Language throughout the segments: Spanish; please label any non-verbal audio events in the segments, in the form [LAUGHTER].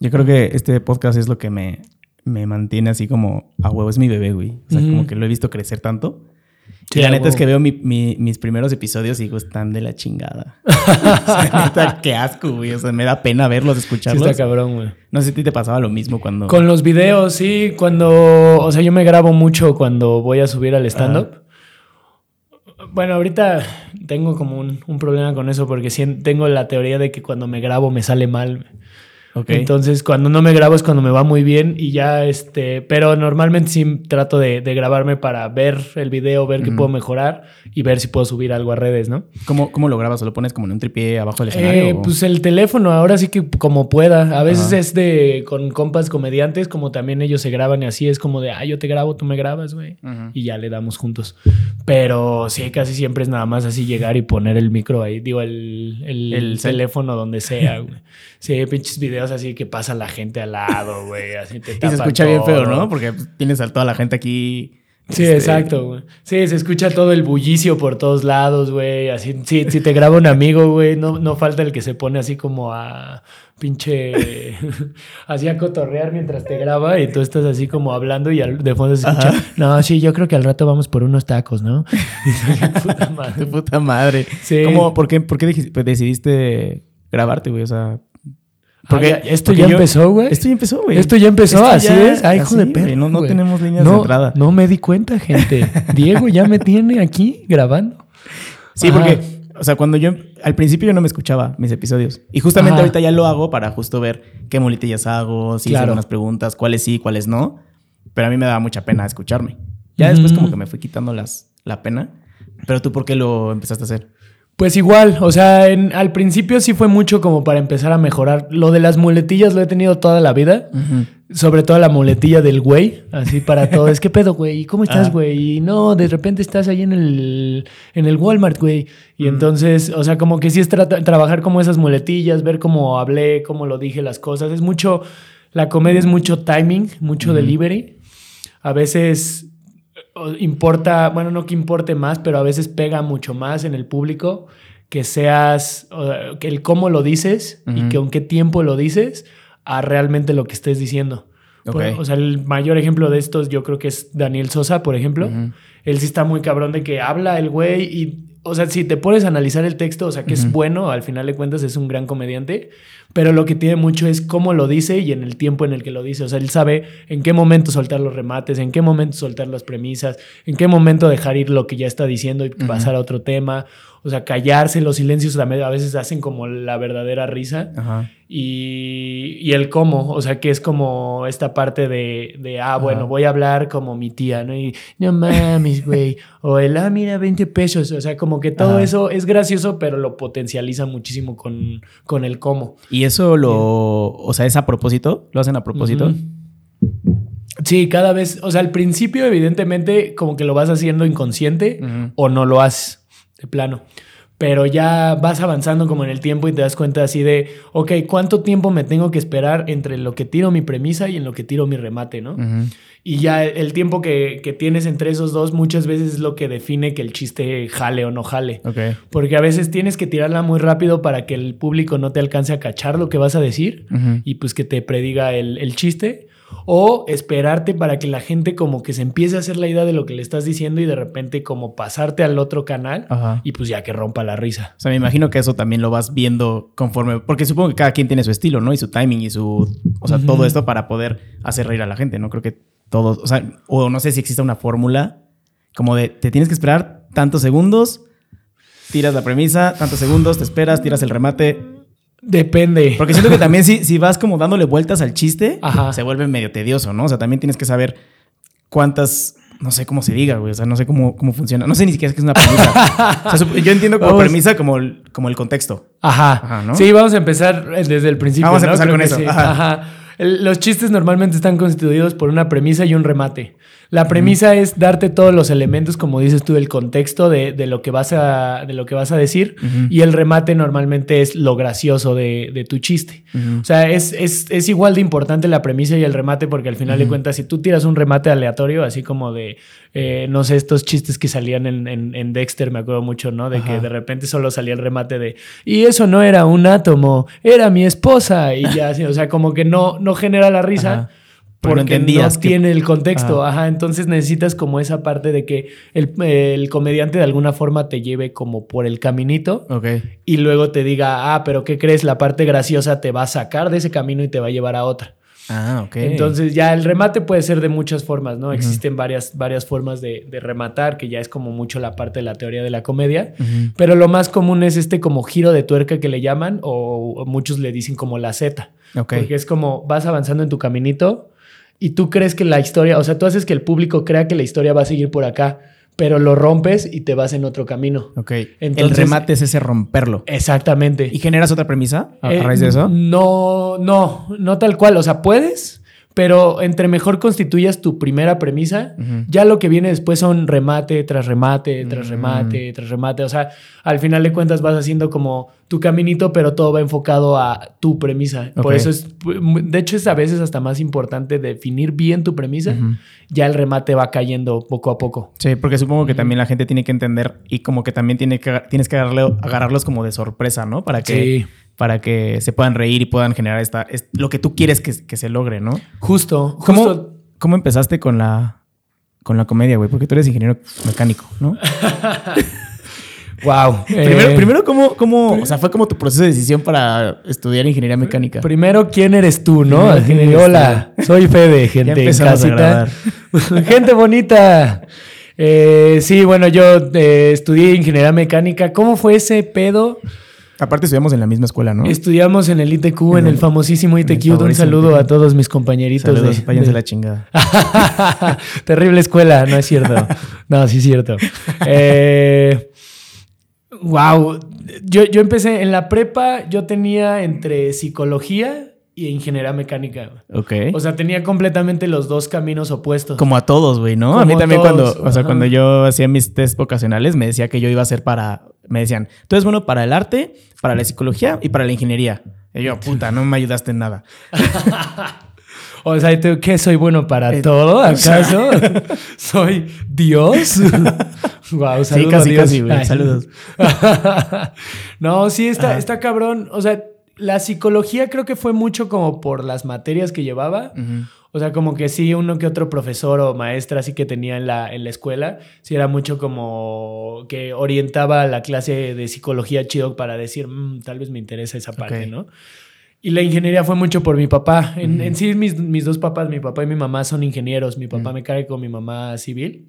Yo creo que este podcast es lo que me, me mantiene así como a huevo. Es mi bebé, güey. O sea, como que lo he visto crecer tanto. Sí, y la neta es que veo mi- mi- mis primeros episodios y digo, están de la chingada. [LAUGHS] o sea, neta, qué asco, güey. O sea, me da pena verlos, Sí, escucharlos. está cabrón, güey. no sé si a ti te pasaba lo mismo cuando... Con los videos, sí, cuando, o sea, yo me grabo mucho cuando voy a subir al stand-up. Bueno, ahorita tengo como un, un problema con eso porque tengo la teoría de que cuando me grabo me sale mal. Ok. Entonces, cuando no me grabo es cuando me va muy bien y ya, este, pero normalmente sí trato de, de grabarme para ver el video, ver qué puedo mejorar y ver si puedo subir algo a redes, ¿no? ¿Cómo, ¿Cómo lo grabas? ¿O lo pones como en un tripié abajo del escenario? Eh, o- pues el teléfono, ahora sí que como pueda. A veces es de con compas comediantes, como también ellos se graban y así es como de, ah, yo te grabo, tú me grabas, güey. Ujú. Y ya le damos juntos. Pero sí, casi siempre es nada más así llegar y poner el micro ahí, digo, el, el, El teléfono donde sea, güey. Sí, pinches videos así que pasa la gente al lado, güey. Así te [LAUGHS] Y se escucha bien feo. ¿no? Porque tienes a toda la gente aquí. Sí, este, exacto, güey. Sí, se escucha todo el bullicio por todos lados, güey. Así, sí, si te graba un amigo, güey, no, no falta el que se pone así como a pinche. [LAUGHS] así a cotorrear mientras te graba y tú estás así como hablando y al- de fondo se escucha. Ajá. No, sí, yo creo que al rato vamos por unos tacos, ¿no? [LAUGHS] Puta madre. Puta madre. Sí. ¿Cómo, por, qué, ¿Por qué decidiste grabarte, güey? O sea. Porque esto porque ya yo- empezó, güey. Esto ya empezó, güey. Esto ya empezó, Esto así ya- es. Ay, hijo de perro. No, no tenemos líneas de no, entrada. No me di cuenta, gente. Diego ya me tiene aquí grabando. Sí, Ajá. porque, o sea, cuando yo, al principio yo no me escuchaba mis episodios. Y justamente Ajá. ahorita ya lo hago para justo ver qué muletillas hago, si hice Claro. algunas preguntas, cuáles sí, cuáles no. Pero a mí me daba mucha pena escucharme. Ya después Ujú. como que me fui quitando las, la pena. Pero tú, ¿por qué lo empezaste a hacer? Pues igual, o sea, en- al principio sí fue mucho como para empezar a mejorar. Lo de las muletillas lo he tenido toda la vida. Sobre todo la muletilla del güey, así para todo. Es que pedo, güey, ¿y cómo estás, Ah. güey? Y no, de repente estás ahí en el, en el Walmart, güey. Y entonces, o sea, como que sí es tra- trabajar como esas muletillas, ver cómo hablé, cómo lo dije las cosas. Es mucho, la comedia es mucho timing, mucho delivery. A veces importa, bueno, no que importe más, pero a veces pega mucho más en el público que seas, que el cómo lo dices y que con qué tiempo lo dices a realmente lo que estés diciendo. Por- o sea, el mayor ejemplo de estos yo creo que es Daniel Sosa, por ejemplo. Él sí está muy cabrón de que habla el güey y, o sea, si te pones a analizar el texto, o sea, que es bueno, al final de cuentas es un gran comediante, pero lo que tiene mucho es cómo lo dice y en el tiempo en el que lo dice. O sea, él sabe en qué momento soltar los remates, en qué momento soltar las premisas, en qué momento dejar ir lo que ya está diciendo y pasar a otro tema. O sea, callarse, los silencios también a veces hacen como la verdadera risa. Ajá. Y, y el cómo, o sea, que es como esta parte de, de, ah, bueno, Ajá. voy a hablar como mi tía, ¿no? Y no mames, güey. O el, ah, mira, 20 pesos. O sea, como que todo Ajá. eso es gracioso, pero lo potencializa muchísimo con, con el cómo. ¿Y eso lo, o sea, es a propósito? ¿Lo hacen a propósito? Sí, cada vez, o sea, al principio, evidentemente, como que lo vas haciendo inconsciente o no lo haces de plano. Pero ya vas avanzando como en el tiempo y te das cuenta así de, ok, ¿cuánto tiempo me tengo que esperar entre lo que tiro mi premisa y en lo que tiro mi remate, no? Y ya el tiempo que, que tienes entre esos dos muchas veces es lo que define que el chiste jale o no jale. Porque a veces tienes que tirarla muy rápido para que el público no te alcance a cachar lo que vas a decir y pues que te prediga el, el chiste. O esperarte para que la gente como que se empiece a hacer la idea de lo que le estás diciendo y de repente como pasarte al otro canal Ajá. y pues ya que rompa la risa. O sea, me imagino que eso también lo vas viendo conforme, porque supongo que cada quien tiene su estilo, ¿no? Y su timing y su, o sea, todo esto para poder hacer reír a la gente, ¿no? Creo que todos, o sea, o no sé si existe una fórmula como de, te tienes que esperar tantos segundos, tiras la premisa, tantos segundos, te esperas, tiras el remate. Depende. Porque siento que también [LAUGHS] si, si vas como dándole vueltas al chiste, Ajá. se vuelve medio tedioso, ¿no? O sea, también tienes que saber cuántas... No sé cómo se diga, güey. O sea, no sé cómo, cómo funciona. No sé ni siquiera qué es una premisa. O sea, sup- yo entiendo como Vamos. premisa como el, como el contexto. Ajá. Ajá, ¿no? Sí, vamos a empezar eh, desde el principio. Vamos a ¿no? empezar Creo con eso. sí. Ajá. Ajá. El- los chistes normalmente están constituidos por una premisa y un remate. La premisa es darte todos los elementos, como dices tú, del contexto de, de lo, que vas a, de lo que vas a decir. Y el remate normalmente es lo gracioso de, de tu chiste. O sea, es, es, es igual de importante la premisa y el remate porque al final de cuentas, si tú tiras un remate aleatorio, así como de, eh, no sé, estos chistes que salían en, en- en Dexter, me acuerdo mucho, ¿no? De que de repente solo salía el remate de, y eso no era un átomo, era mi esposa. Y ya, así, [LAUGHS] o sea, como que no, no genera la risa. Ajá. Porque Porque no no, entendías que- tiene el contexto, Ajá. ajá. Entonces necesitas como esa parte de que el, el comediante de alguna forma te lleve como por el caminito Ok. y luego te diga, ah, pero ¿qué crees? La parte graciosa te va a sacar de ese camino y te va a llevar a otra. Ah, ok. Entonces ya el remate puede ser de muchas formas, ¿no? Existen varias, varias formas de, de rematar, que ya es como mucho la parte de la teoría de la comedia. Pero lo más común es este como giro de tuerca que le llaman, o, o muchos le dicen como la Z. Ok. Porque es como vas avanzando en tu caminito y tú crees que la historia, o sea, tú haces que el público crea que la historia va a seguir por acá, pero lo rompes y te vas en otro camino. Ok. el Entonces- remate es ese romperlo. Exactamente. ¿Y generas otra premisa a, a Eh, raíz de eso? No, no, no tal cual. O sea, puedes, pero entre mejor constituyas tu primera premisa, ya lo que viene después son remate tras remate, tras Mm. remate, tras remate. O sea, al final de cuentas vas haciendo como tu caminito, pero todo va enfocado a tu premisa. Por eso es, de hecho, es a veces hasta más importante definir bien tu premisa. Ya el remate va cayendo poco a poco. Sí, porque supongo que también la gente tiene que entender y como que también tiene que, tienes que agarrarle- agarrarlos como de sorpresa, ¿no? Para que, Sí. Para que se puedan reír y puedan generar esta, es- lo que tú quieres que, que se logre, ¿no? Justo, ¿Cómo, justo. cómo empezaste con la, con la comedia, güey? Porque tú eres ingeniero mecánico, ¿no? [LAUGHS] Wow. primero, primero ¿cómo, cómo, o sea, fue como tu proceso de decisión para estudiar ingeniería mecánica? Primero, ¿quién eres tú, no? Primero, ¿quién eres Hola, soy Fede, gente en casita. [LAUGHS] gente bonita. Eh, sí, bueno, yo eh, estudié ingeniería mecánica. ¿Cómo fue ese pedo? Aparte estudiamos en la misma escuela, ¿no? Estudiamos en el ITQ, en el famosísimo ITQ. Un saludo a todos mis compañeritos. Saludos, de- váyanse de- la chingada. [LAUGHS] Terrible escuela, no es cierto. [LAUGHS] No, sí es cierto. Eh, wow. Yo, yo empecé en la prepa, yo tenía entre psicología y ingeniería mecánica. Ok. O sea, tenía completamente los dos caminos opuestos. Como a todos, güey, ¿no? a mí también todos, cuando, o sea, ajá. cuando yo hacía mis test vocacionales me decía que yo iba a ser para, me decían, tú eres bueno para el arte, para la psicología y para la ingeniería. Y yo, puta, no me ayudaste en nada. [LAUGHS] O sea, ¿tú qué soy bueno para Eh, todo? ¿Acaso? [LAUGHS] ¿Soy Dios? wow, [LAUGHS] saludos. Sí, casi, Dios. casi, güey. Saludos. no, sí, está, está cabrón. O sea, la psicología creo que fue mucho como por las materias que llevaba. O sea, como que sí, uno que otro profesor o maestra así que tenía en la, en la escuela, sí era mucho como que orientaba la clase de psicología chido para decir, "Mm, tal vez me interesa esa parte. ¿no? Y la ingeniería fue mucho por mi papá. En, sí, mis, mis dos papás, mi papá y mi mamá son ingenieros. Mi papá Ujú. mecánico, mi mamá civil.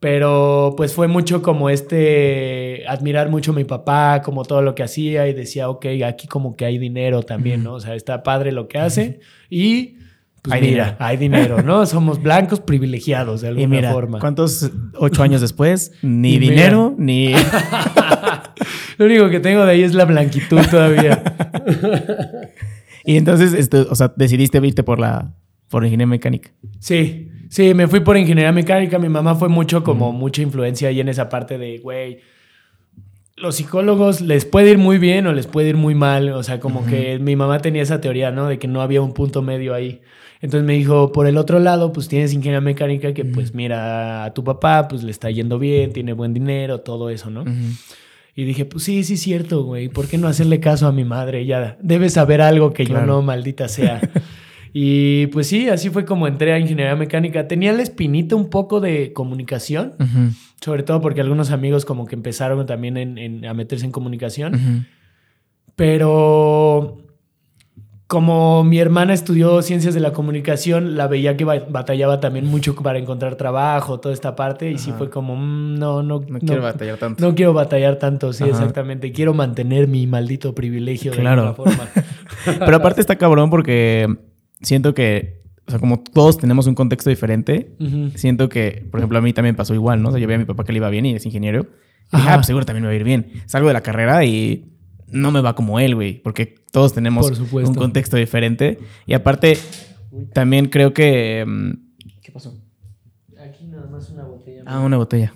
Pero pues fue mucho como este, admirar mucho a mi papá, como todo lo que hacía y decía, ok, aquí como que hay dinero también, ¿no? O sea, está padre lo que hace y pues Hay mira, dinero. hay dinero, ¿no? Somos blancos privilegiados de alguna Y mira, forma. ¿cuántos ocho años después? [LAUGHS] Ni Y mira. dinero, ni... [LAUGHS] Lo único que tengo de ahí es la blanquitud todavía. [LAUGHS] y entonces, este, o sea, decidiste irte por la, por ingeniería mecánica. Sí, sí, me fui por ingeniería mecánica. Mi mamá fue mucho como mucha influencia ahí en esa parte de, güey, los psicólogos les puede ir muy bien o les puede ir muy mal. O sea, como que mi mamá tenía esa teoría, ¿no? De que no había un punto medio ahí. Entonces me dijo, por el otro lado, pues tienes ingeniería mecánica que pues mira, a tu papá pues le está yendo bien, tiene buen dinero, todo eso, ¿no? Y dije, pues sí, sí es cierto, güey. ¿Por qué no hacerle caso a mi madre? Ella debe saber algo que Claro. yo no, maldita sea. [LAUGHS] y pues sí, así fue como entré a ingeniería mecánica. Tenía la espinita un poco de comunicación, sobre todo porque algunos amigos como que empezaron también en- en- a meterse en comunicación. Pero como mi hermana estudió ciencias de la comunicación, la veía que ba- batallaba también mucho para encontrar trabajo, toda esta parte. Y sí fue como, mm, no, no, No, quiero batallar tanto. no quiero batallar tanto, sí, Ajá. exactamente. Quiero mantener mi maldito privilegio de alguna forma. [LAUGHS] Pero aparte está cabrón porque siento que, o sea, como todos tenemos un contexto diferente, siento que, por ejemplo, a mí también pasó igual, ¿no? O sea, yo veía a mi papá que le iba bien y es ingeniero. Y dije, ah, pues seguro también me va a ir bien. Salgo de la carrera y no me va como él, güey, porque todos tenemos Por un contexto diferente. Y aparte, también creo que... mm, ¿Qué pasó? nada más una botella. Ah, una botella.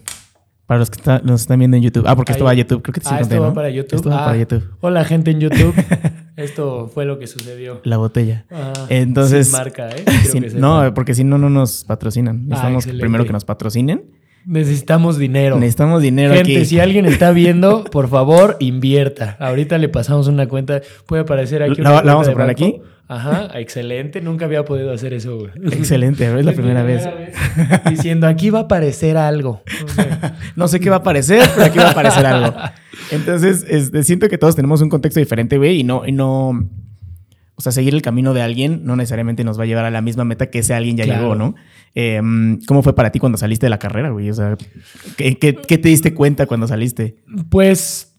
Para los que está- nos están viendo en YouTube. Ah, porque esto va a YouTube. Creo que te sí Ah, conté, esto va ¿no? para YouTube. Esto va Ah, para YouTube. Hola, gente en YouTube. [LAUGHS] esto fue lo que sucedió. La botella. Ah, Entonces- sin marca, ¿eh? [LAUGHS] Sí, que no, porque si no, no nos patrocinan. Necesitamos excelente. primero que nos patrocinen. Necesitamos dinero. Necesitamos dinero Gente, aquí. si alguien está viendo, [LAUGHS] por favor, invierta. Ahorita le pasamos una cuenta. Puede aparecer aquí. ¿La- una la cuenta vamos a poner aquí? Ajá, excelente. Nunca había podido hacer eso, güey. Excelente, es la primera vez. Diciendo, aquí va a aparecer algo. O sea, No sé qué va a aparecer, pero aquí va a aparecer algo. Entonces, este, siento que todos tenemos un contexto diferente, güey, y no, y no. O sea, seguir el camino de alguien no necesariamente nos va a llevar a la misma meta que ese alguien ya Claro. llegó, ¿no? Eh, ¿Cómo fue para ti cuando saliste de la carrera, güey? O sea, ¿qué, qué, qué te diste cuenta cuando saliste? Pues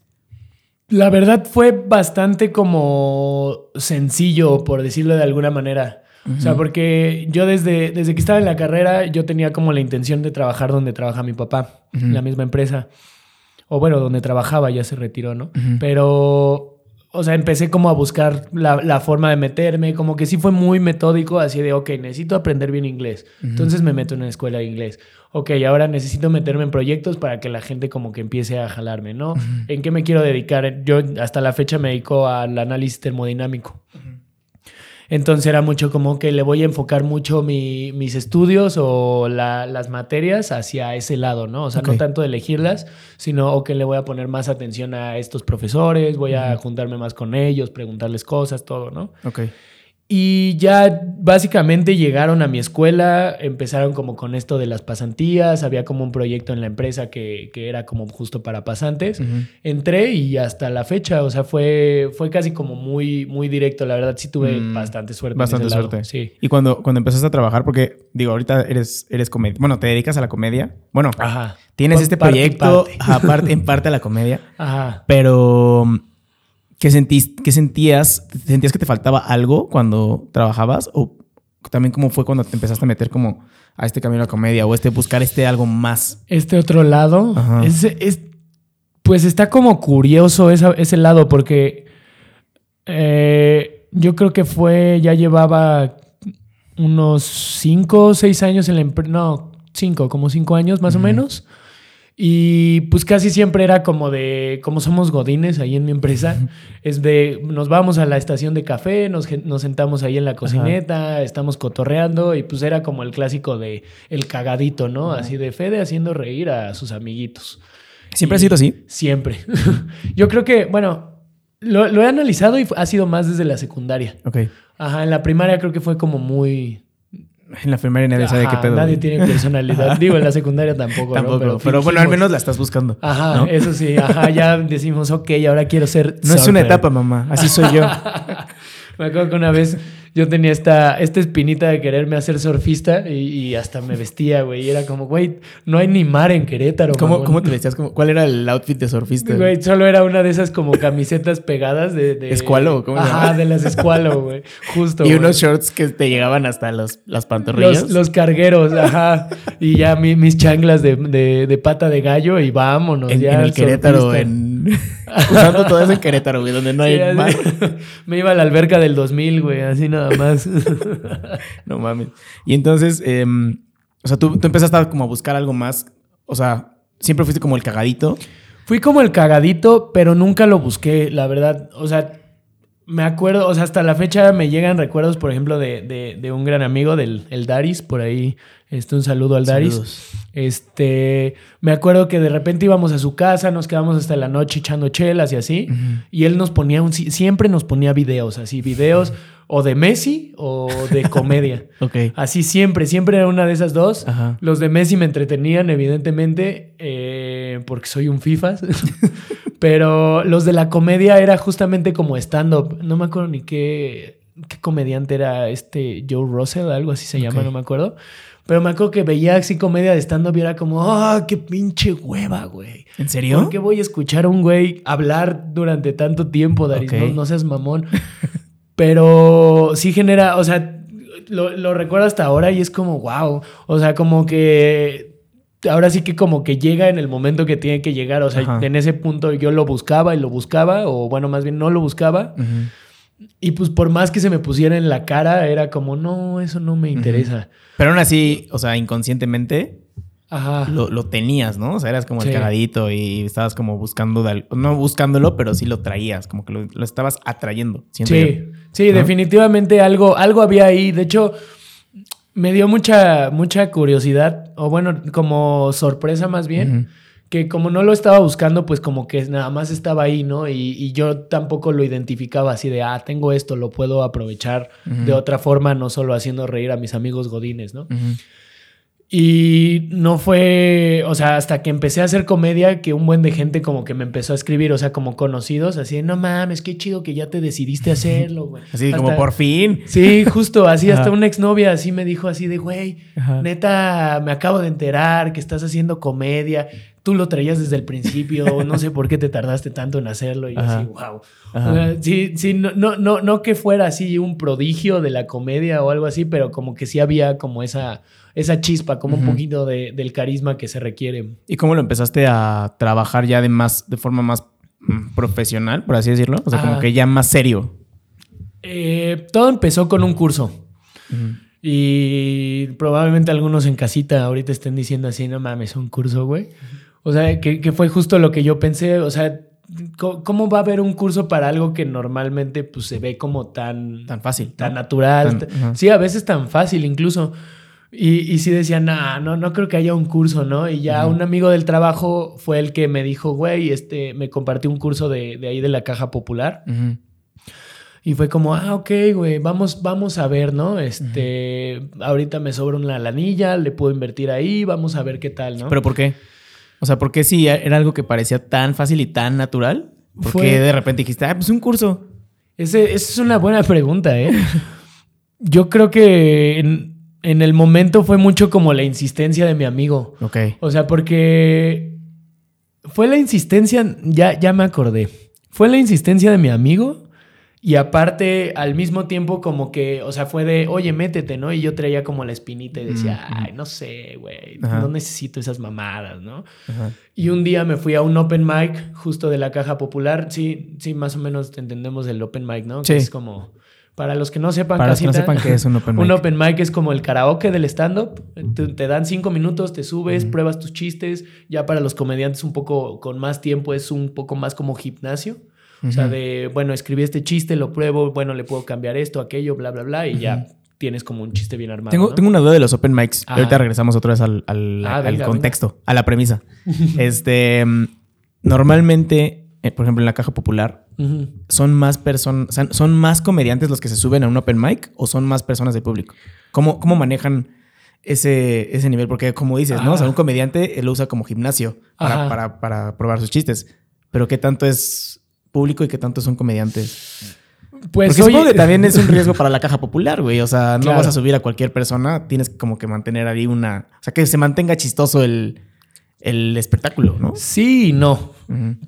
la verdad fue bastante como sencillo, por decirlo de alguna manera. O sea, porque yo desde, desde que estaba en la carrera, yo tenía como la intención de trabajar donde trabaja mi papá, en la misma empresa. O bueno, donde trabajaba, ya se retiró, ¿no? Pero, o sea, empecé como a buscar la, la forma de meterme, como que sí fue muy metódico, así de, ok, necesito aprender bien inglés. Entonces me meto en una escuela de inglés. Ok, ahora necesito meterme en proyectos para que la gente como que empiece a jalarme, ¿no? ¿En qué me quiero dedicar? Yo hasta la fecha me dedico al análisis termodinámico. Entonces era mucho como que le voy a enfocar mucho mi- mis estudios o la- las materias hacia ese lado, ¿no? O sea, no tanto de elegirlas, sino o que le voy a poner más atención a estos profesores, voy a juntarme más con ellos, preguntarles cosas, todo, ¿no? Ok. Y ya básicamente llegaron a mi escuela, empezaron como con esto de las pasantías, había como un proyecto en la empresa que, que era como justo para pasantes. Entré y hasta la fecha, o sea, fue, fue casi como muy, muy directo, la verdad sí tuve Mm, bastante suerte. Bastante suerte. Sí. Y cuando, cuando empezaste a trabajar, porque digo, ahorita eres, eres comedia. Bueno, te dedicas a la comedia. Bueno, Ajá. tienes Por este parte proyecto, parte. aparte, en parte a la comedia. [LAUGHS] Ajá. Pero, ¿qué, sentís, ¿qué sentías? ¿Sentías que te faltaba algo cuando trabajabas? ¿O también cómo fue cuando te empezaste a meter como a este camino a la comedia o este buscar este algo más? Este otro lado, es, es- pues está como curioso esa- ese lado porque eh, yo creo que fue, ya llevaba unos cinco o seis años en la empresa, no, cinco, como cinco años más o menos. Y pues casi siempre era como de, como somos godines ahí en mi empresa, es de, nos vamos a la estación de café, nos, nos sentamos ahí en la cocineta, estamos cotorreando y pues era como el clásico de el cagadito, ¿no? Así de Fede haciendo reír a sus amiguitos. ¿Siempre ha sido así? Siempre. [LAUGHS] Yo creo que, bueno, lo, lo he analizado y ha sido más desde la secundaria. Ok. Ajá, en la primaria creo que fue como muy... En la primaria nadie sabe qué pedo. Nadie güey. tiene personalidad. [LAUGHS] Digo, en la secundaria tampoco. ¿no? Tampoco. Pero, bueno, al menos la estás buscando. Ajá, ¿no? eso sí. Ajá, ya decimos, ok, ahora quiero ser. No es una etapa, mamá. Así soy yo. [LAUGHS] Me acuerdo que una vez yo tenía esta, esta espinita de quererme hacer surfista y, y hasta me vestía, güey. Y era como, güey, no hay ni mar en Querétaro. ¿Cómo. ¿Cómo te vestías? ¿Cómo- ¿Cuál era el outfit de surfista? Güey, solo era una de esas como camisetas pegadas de... de ¿Escualo? ¿Cómo se Ajá, de las escualo, güey. Justo, Y unos shorts que te llegaban hasta los, las pantorrillas. Los, los cargueros, ajá. Y ya mi- mis changlas de, de- de pata de gallo y vámonos. en, ya en el Querétaro, surfista. en... [LAUGHS] Usando todo eso en Querétaro, güey, donde no hay Sí, mar. [LAUGHS] Me iba a la alberca del 2000, güey, así nada más. [LAUGHS] No mames. Y entonces, em, o sea, tú, tú empezaste a como a buscar algo más. O sea, siempre fuiste como el cagadito. Fui como el cagadito, pero nunca lo busqué, la verdad. O sea, me acuerdo, o sea, hasta la fecha me llegan recuerdos, por ejemplo, de, de- de un gran amigo del el Daris, por ahí. Este, un saludo al Daris. Saludos. Este, me acuerdo que de repente íbamos a su casa, nos quedamos hasta la noche echando chelas y así. Y él nos ponía un, siempre nos ponía videos, así, videos o de Messi o de [LAUGHS] comedia. Ok. Así siempre, siempre era una de esas dos. Ajá. Los de Messi me entretenían, evidentemente, eh, porque soy un FIFAs. [LAUGHS] Pero los de la comedia era justamente como stand-up. No me acuerdo ni qué, qué comediante era este Joe Russell, algo así se llama, no me acuerdo. Pero me acuerdo que veía así comedia de stand-up y era como, ¡ah, qué pinche hueva, güey! ¿En serio? ¿Por qué voy a escuchar a un güey hablar durante tanto tiempo, Daris? Ok. No, no seas mamón. [LAUGHS] Pero sí genera, o sea, lo, lo recuerdo hasta ahora y es como, wow. O sea, como que ahora sí que como que llega en el momento que tiene que llegar. O sea, Ajá. en ese punto yo lo buscaba y lo buscaba, o bueno, más bien no lo buscaba. Y pues por más que se me pusiera en la cara, era como, no, eso no me interesa. Pero aún así, o sea, inconscientemente, Ajá. lo, lo tenías, ¿no? O sea, eras como Sí. el cagadito y estabas como buscando, de no buscándolo, pero sí lo traías, como que lo, lo estabas atrayendo. siento yo. Sí, sí, ¿No? definitivamente algo, algo había ahí. De hecho, me dio mucha, mucha curiosidad, o bueno, como sorpresa más bien, que como no lo estaba buscando, pues como que nada más estaba ahí, ¿no? Y, y yo tampoco lo identificaba así de, ah, tengo esto, lo puedo aprovechar de otra forma, no solo haciendo reír a mis amigos godines, ¿no? Y no fue, o sea, hasta que empecé a hacer comedia, que un buen de gente como que me empezó a escribir, o sea, como conocidos, así, no mames, qué chido que ya te decidiste a hacerlo, güey. [LAUGHS] Así como por fin. Sí, justo, así hasta una exnovia así me dijo así de, güey, neta, me acabo de enterar que estás haciendo comedia, tú lo traías desde el principio, [LAUGHS] no sé por qué te tardaste tanto en hacerlo, y yo Ajá. así, wow. Ajá. O sea, sí, sí, no, no, no, no que fuera así un prodigio de la comedia o algo así, pero como que sí había como esa, esa chispa, como un poquito de- del carisma que se requiere. ¿Y cómo lo empezaste a trabajar ya de más, de forma más mm, profesional, por así decirlo? O sea, como que ya más serio. Eh, todo empezó con un curso. Y probablemente algunos en casita ahorita estén diciendo así, no mames, un curso, güey. O sea, que, que fue justo lo que yo pensé. O sea, ¿cómo va a haber un curso para algo que normalmente pues, se ve como tan, Tan fácil. tan ¿no? natural? Tan- sí, a veces tan fácil incluso. Y, y sí decía, nah, no, no creo que haya un curso, ¿no? Y ya un amigo del trabajo fue el que me dijo, güey, este, me compartió un curso de, de ahí de la caja popular. Y fue como, ah, ok, güey, vamos, vamos a ver, ¿no? Este, ahorita me sobra una lanilla, le puedo invertir ahí, vamos a ver qué tal, ¿no? ¿Pero por qué? O sea, ¿por qué si era algo que parecía tan fácil y tan natural? ¿Por Fue- qué de repente dijiste, ah, pues un curso? Ese- esa es una buena pregunta, ¿eh? [LAUGHS] Yo creo que en, en el momento fue mucho como la insistencia de mi amigo. Ok. O sea, porque fue la insistencia, ya, ya me acordé, fue la insistencia de mi amigo y aparte al mismo tiempo como que, o sea, fue de, oye, métete, ¿no? Y yo traía como la espinita y decía, Mm, ay, no sé, güey, no necesito esas mamadas, ¿no? Ajá. Y un día me fui a un open mic justo de la caja popular, sí, sí, más o menos entendemos el open mic, ¿no? Sí. Que es como, para los que no sepan, Para los que no sepan qué es un open [LAUGHS] mic. un open mic es como el karaoke del stand-up. Te, te dan cinco minutos, te subes, pruebas tus chistes. Ya para los comediantes un poco con más tiempo es un poco más como gimnasio. O sea, de, bueno, escribí este chiste, lo pruebo, bueno, le puedo cambiar esto, aquello, bla, bla, bla, y ya tienes como un chiste bien armado. Tengo, ¿no? tengo una duda de los open mics. Ajá. Ahorita regresamos otra vez al, al- Ah, al venga, contexto, a la premisa. [LAUGHS] este, mm, normalmente, eh, por ejemplo, en la caja popular. ¿son más personas, son más comediantes los que se suben a un open mic o son más personas del público? ¿Cómo, cómo manejan ese, ese nivel? Porque como dices, ¿no? O sea, un comediante él lo usa como gimnasio para, para, para probar sus chistes. Pero ¿qué tanto es público y qué tanto son comediantes? Pues Porque supongo que también es un [LAUGHS] riesgo para la caja popular, güey. O sea, no Claro. vas a subir a cualquier persona. Tienes como que mantener ahí una... O sea, que se mantenga chistoso el, el espectáculo, ¿no? Sí y no.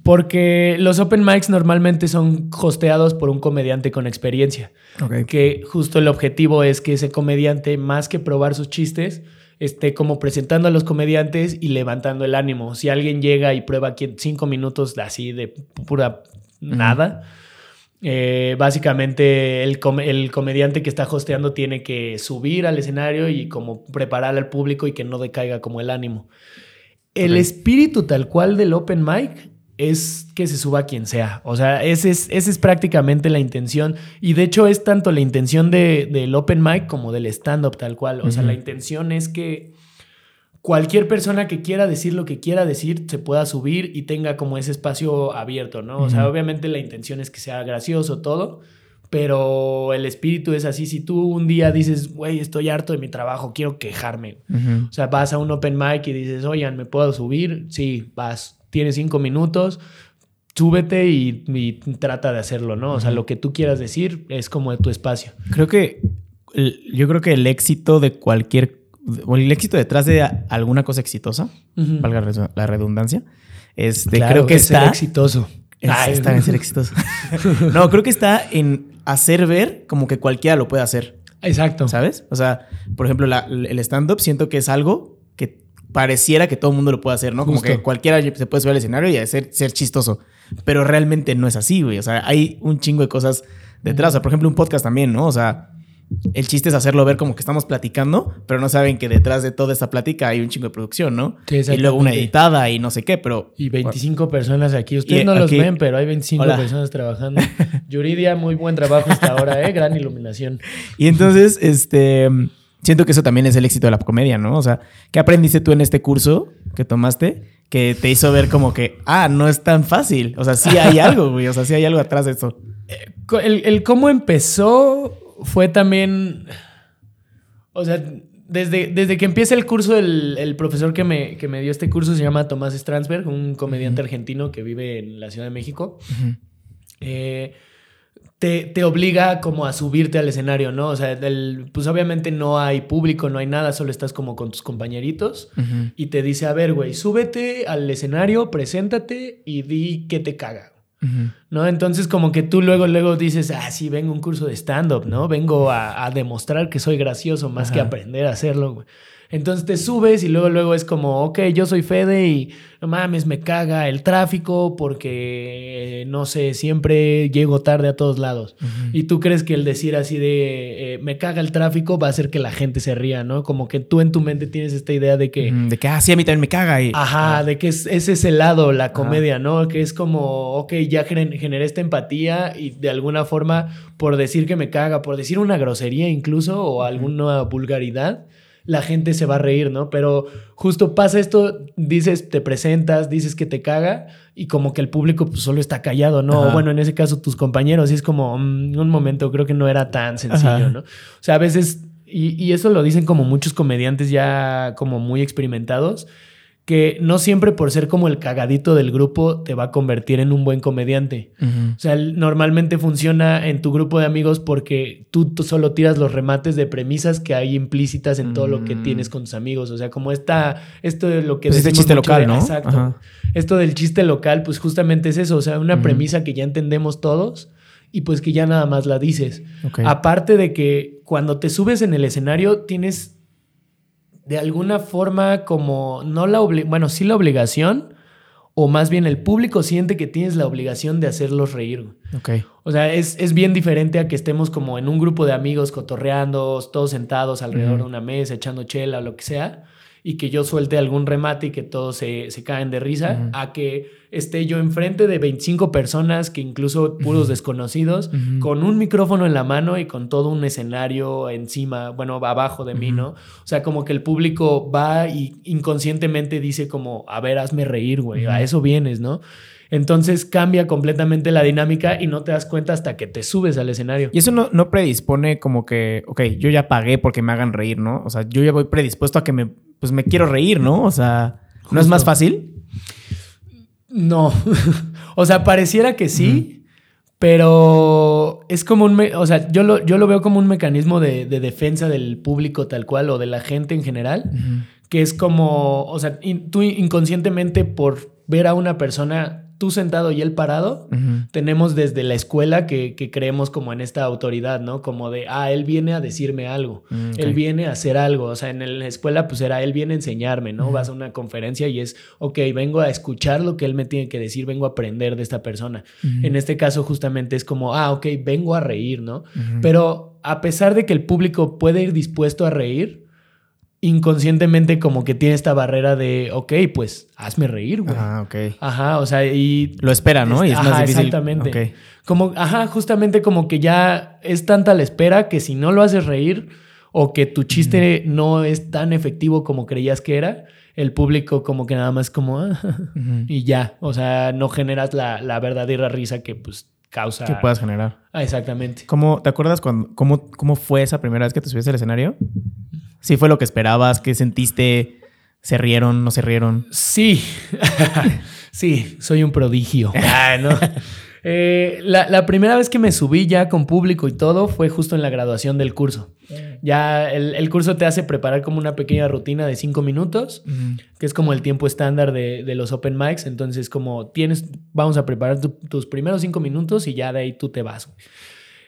Porque los open mics normalmente son hosteados por un comediante con experiencia. Ok. que justo el objetivo es que ese comediante, más que probar sus chistes, esté como presentando a los comediantes y levantando el ánimo. Si alguien llega y prueba aquí cinco minutos así de pura nada, eh, básicamente el, com- el comediante que está hosteando tiene que subir al escenario y como preparar al público y que no decaiga como el ánimo. El espíritu tal cual del open mic es que se suba quien sea. O sea, ese es, ese es prácticamente la intención. Y de hecho es tanto la intención de- del open mic como del stand-up tal cual. O sea, la intención es que cualquier persona que quiera decir lo que quiera decir se pueda subir y tenga como ese espacio abierto, ¿no? O sea, obviamente la intención es que sea gracioso todo. Pero el espíritu es así. Si tú un día dices, güey, estoy harto de mi trabajo, quiero quejarme. Ujú. O sea, vas a un open mic y dices, oigan, ¿me puedo subir? Sí, vas. Tienes cinco minutos, súbete y, y trata de hacerlo, ¿no? O sea, lo que tú quieras decir es como de tu espacio. Creo que... yo creo que el éxito de cualquier... O el éxito detrás de alguna cosa exitosa, Ujú. valga la redundancia, este, Claro creo que es ser está... exitoso. Es- Ay, está en ser exitoso. [LAUGHS] no, creo que está en hacer ver como que cualquiera lo puede hacer, Exacto. ¿sabes? O sea, por ejemplo, la- el stand-up siento que es algo que pareciera que todo el mundo lo puede hacer, ¿no? Como que cualquiera se puede subir al escenario y hacer, ser chistoso. Pero realmente no es así, güey. O sea, hay un chingo de cosas detrás. O sea, por ejemplo, un podcast también, ¿no? O sea, el chiste es hacerlo ver como que estamos platicando, pero no saben que detrás de toda esta plática hay un chingo de producción, ¿no? Sí, y luego una editada y no sé qué, pero... Y 25 personas aquí. Ustedes Y no los ven, pero hay 25 Hola. personas trabajando. [LAUGHS] Yuridia, muy buen trabajo hasta ahora, ¿eh? Gran iluminación. Y entonces, este... Siento que eso también es el éxito de la comedia, ¿no? O sea, ¿qué aprendiste tú en este curso que tomaste que te hizo ver como que, ah, no es tan fácil? O sea, sí hay algo, güey. O sea, sí hay algo atrás de eso. El, el cómo empezó fue también. O sea, desde, desde que empieza el curso, el, el profesor que me, que me dio este curso se llama Tomás Stransberg, un comediante argentino que vive en la Ciudad de México. Eh, te, te obliga como a subirte al escenario, ¿no? O sea, el- pues obviamente no hay público, no hay nada, solo estás como con tus compañeritos y te dice, a ver, güey, súbete al escenario, preséntate y di que te caga. ¿No? Entonces como que tú luego, luego dices, ah, sí, vengo a un curso de stand-up, ¿no? Vengo a, a demostrar que soy gracioso más que aprender a hacerlo. Entonces te subes y luego, luego es como, ok, yo soy Fede y no mames, me caga el tráfico porque, eh, no sé, siempre llego tarde a todos lados. Y tú crees que el decir así de, eh, me caga el tráfico va a hacer que la gente se ría, ¿no? Como que tú en tu mente tienes esta idea de que... De que, ah, sí, a mí también me caga. Y, Ajá, de que es, es ese lado, la comedia, ¿no? Que es como, ok, ya gener- generé esta empatía y de alguna forma, por decir que me caga, por decir una grosería incluso o alguna vulgaridad, la gente se va a reír, ¿no? Pero justo pasa esto, dices, te presentas, dices que te caga y como que el público pues, solo está callado, ¿no? Ajá. Bueno, en ese caso tus compañeros, y es como, mm, un momento, creo que no era tan sencillo, Ajá. ¿no? O sea, a veces, y, y eso lo dicen como muchos comediantes ya como muy experimentados, que no siempre por ser como el cagadito del grupo te va a convertir en un buen comediante. O sea, normalmente funciona en tu grupo de amigos porque tú, tú solo tiras los remates de premisas que hay implícitas en todo lo que Mm. tienes con tus amigos. O sea, como esta, esto de lo que Pues este chiste local, de- ¿no? Exacto. Ajá. Esto del chiste local, pues justamente es eso. O sea, una premisa que ya entendemos todos y pues que ya nada más la dices. Aparte de que cuando te subes en el escenario tienes de alguna forma como no la bueno, sí la obligación o más bien el público siente que tienes la obligación de hacerlos reír. güey. Ok. O sea, es, es bien diferente a que estemos como en un grupo de amigos cotorreando, todos sentados alrededor de una mesa, echando chela o lo que sea, y que yo suelte algún remate y que todos se, se caen de risa, a que esté yo enfrente de 25 personas, que incluso puros desconocidos, con un micrófono en la mano y con todo un escenario encima, bueno, abajo de mí. ¿no? O sea, como que el público va y inconscientemente dice como, a ver, hazme reír, güey, a eso vienes, ¿no? Entonces cambia completamente la dinámica y no te das cuenta hasta que te subes al escenario. Y eso no, no predispone como que, ok, yo ya pagué porque me hagan reír, ¿no? O sea, yo ya voy predispuesto a que me, pues me quiero reír, ¿no? O sea, ¿no es más fácil? No, [LAUGHS] o sea, pareciera que sí, pero es como un, o sea, yo lo, yo lo veo como un mecanismo de, de defensa del público tal cual o de la gente en general, que es como, o sea, in- tú inconscientemente por ver a una persona, tú sentado y él parado, tenemos desde la escuela que, que creemos como en esta autoridad, ¿no? Como de, ah, él viene a decirme algo, Mm, él viene a hacer algo, o sea, en la escuela pues era, él viene a enseñarme, ¿no? Vas a una conferencia y es, ok, vengo a escuchar lo que él me tiene que decir, vengo a aprender de esta persona. En este caso justamente es como, ah, ok, vengo a reír, ¿no? Pero a pesar de que el público puede ir dispuesto a reír, inconscientemente como que tiene esta barrera de, ok, pues hazme reír, güey. Ah, ok. Ajá, o sea, y Lo espera, ¿no? Y es Ajá, más difícil. Exactamente. Como, ajá, justamente como que ya es tanta la espera que si no lo haces reír o que tu chiste no es tan efectivo como creías que era, el público como que nada más como, [LAUGHS] "Ah", y ya, o sea, no generas la, la verdadera risa que pues causa. Que puedas generar. Ah, exactamente. ¿Cómo, ¿Te acuerdas cuando, cómo, cómo fue esa primera vez que te subiste al escenario? ¿Sí fue lo que esperabas? ¿Qué sentiste? ¿Se rieron? ¿No se rieron? Sí, [LAUGHS] sí, soy un prodigio. [LAUGHS] Ah, ¿no? [LAUGHS] Eh, la, la primera vez que me subí ya con público y todo fue justo en la graduación del curso. Ya el, el curso te hace preparar como una pequeña rutina de cinco minutos, que es como el tiempo estándar de, de los open mics. Entonces, como tienes, vamos a preparar tu- tus primeros cinco minutos y ya de ahí tú te vas.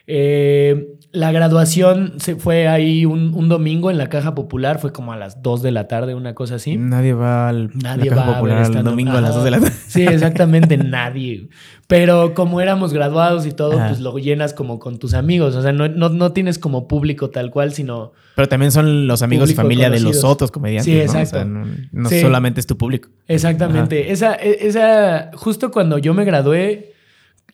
Eh, la graduación se fue ahí un, un domingo en la caja popular, fue como a las 2 de la tarde, una cosa así. Nadie va al Nadie la Caja va popular el domingo a las Ajá. 2 de la tarde. Sí, exactamente, [LAUGHS] nadie. Pero como éramos graduados y todo, Ajá. pues lo llenas como con tus amigos. O sea, no, no, no tienes como público tal cual, sino Pero también son los amigos y familia de los otros comediantes. Sí, ¿no? O sea, exacto. no, Sí. solamente es tu público. Exactamente. Esa, e- esa, justo cuando yo me gradué,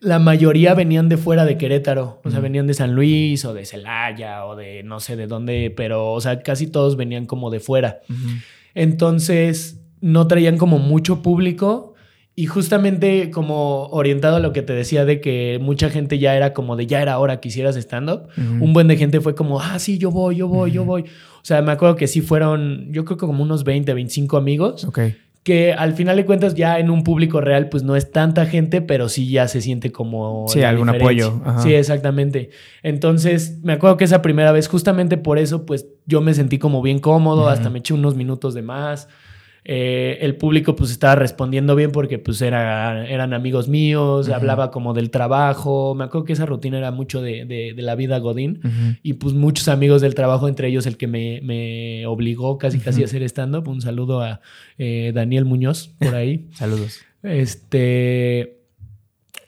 la mayoría venían de fuera de Querétaro. O sea, venían de San Luis o de Celaya o de no sé de dónde, pero, o sea, casi todos venían como de fuera. Entonces, no traían como mucho público. Y justamente como orientado a lo que te decía de que mucha gente ya era como de ya era hora que hicieras stand-up, un buen de gente fue como, ah, sí, yo voy, yo voy, yo voy. O sea, me acuerdo que sí fueron, yo creo que como unos 20, 25 amigos Ok. Que al final de cuentas ya en un público real pues no es tanta gente, pero sí ya se siente como... Sí, algún diferencia. apoyo, ajá. Sí, exactamente. Entonces me acuerdo que esa primera vez, justamente por eso, pues yo me sentí como bien cómodo, hasta me eché unos minutos de más. Eh, el público pues estaba respondiendo bien porque pues era, eran amigos míos, hablaba como del trabajo, me acuerdo que esa rutina era mucho de, de- de la vida Godín y pues muchos amigos del trabajo, entre ellos el que me, me obligó casi casi a hacer stand-up. Un saludo a eh, Daniel Muñoz por ahí. [LAUGHS] Saludos. este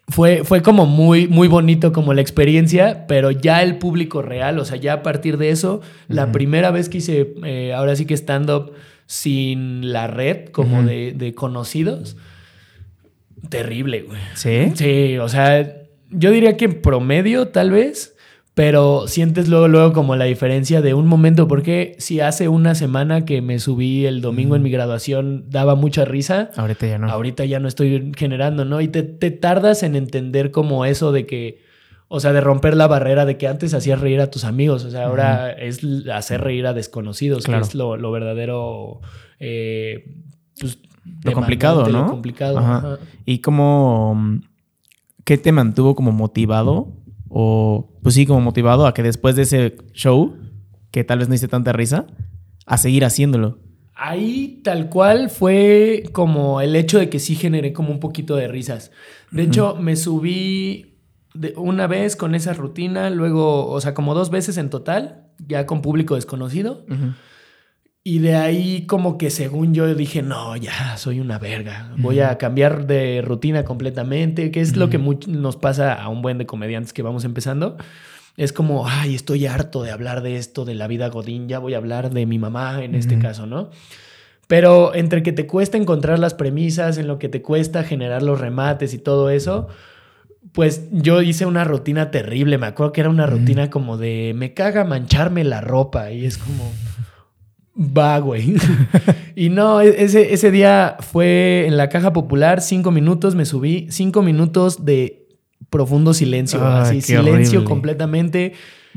fue, fue como muy, muy bonito como la experiencia, pero ya el público real, o sea, ya a partir de eso, la primera vez que hice, eh, ahora sí que stand-up sin la red, como de, de conocidos, terrible, güey. ¿Sí? Sí, o sea, yo diría que en promedio tal vez, pero sientes luego, luego como la diferencia de un momento, porque si hace una semana que me subí el domingo en mi graduación daba mucha risa, Ahorita ya no. ahorita ya no estoy generando, ¿no? Y te, te tardas en entender como eso de que, o sea, de romper la barrera de que antes hacías reír a tus amigos, o sea, ahora es hacer reír a desconocidos, Claro. que es lo, lo verdadero, eh, pues, Lo complicado, ¿no? Lo complicado. Ajá. ajá. ¿Y cómo... ¿Qué te mantuvo como motivado? O, pues sí, como motivado a que después de ese show, que tal vez no hice tanta risa, a seguir haciéndolo. Ahí tal cual fue como el hecho de que sí generé como un poquito de risas. De hecho, me subí de una vez con esa rutina, luego, o sea, como dos veces en total, ya con público desconocido. Y de ahí como que según yo dije, no, ya soy una verga. Voy a cambiar de rutina completamente, que es lo que nos pasa a un buen de comediantes que vamos empezando. Es como, ay, estoy harto de hablar de esto, de la vida godín, ya voy a hablar de mi mamá en este caso, ¿no? Pero entre que te cuesta encontrar las premisas, en lo que te cuesta generar los remates y todo eso, pues yo hice una rutina terrible. Me acuerdo que era una rutina como de me caga mancharme la ropa y es como va, güey. [LAUGHS] y no, e- ese, ese día fue en la caja popular, cinco minutos, me subí, cinco minutos de profundo silencio, así, silencio horrible. completamente.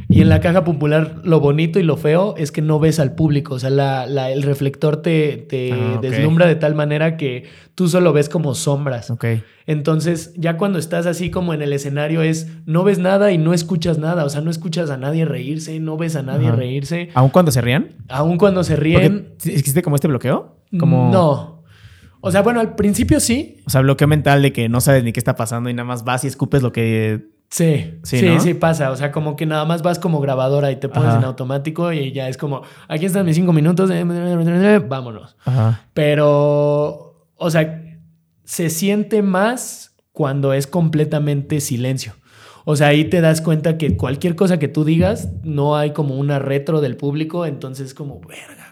Y en la caja popular, lo bonito y lo feo es que no ves al público. O sea, la- la- el reflector te, te Ah, deslumbra de tal manera que tú solo ves como sombras. Ok. Entonces, ya cuando estás así como en el escenario es, no ves nada y no escuchas nada. O sea, no escuchas a nadie reírse, no ves a nadie reírse. ¿Aún cuando se rían? Aun cuando se ríen, ¿Existe como este bloqueo? Como... no. O sea, bueno, al principio sí. O sea, bloqueo mental de que no sabes ni qué está pasando y nada más vas y escupes lo que... Sí, Sí, sí, pasa. O sea, como que nada más vas como grabadora y te pones Ajá. en automático y ya es como, aquí están mis cinco minutos, eh, vámonos. Ajá. Pero, o sea, se siente más cuando es completamente silencio. O sea, ahí te das cuenta que cualquier cosa que tú digas, no hay como una retro del público, entonces como, verga.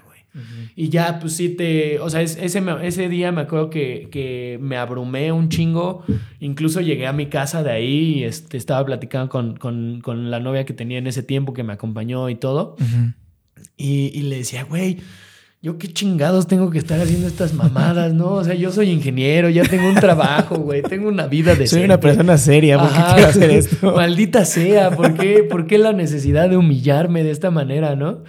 Y ya, pues sí te. O sea, es- ese, ese día me acuerdo que, que me abrumé un chingo. Incluso llegué a mi casa de ahí y este, estaba platicando con, con- con la novia que tenía en ese tiempo que me acompañó y todo. Y, y le decía, güey, yo qué chingados tengo que estar haciendo estas mamadas, ¿no? O sea, yo soy ingeniero, ya tengo un trabajo, güey, tengo una vida de Soy una persona seria, ¿por qué Ajá. quiero hacer [LAUGHS] esto? Maldita sea, ¿por qué, ¿por qué la necesidad de humillarme de esta manera, no?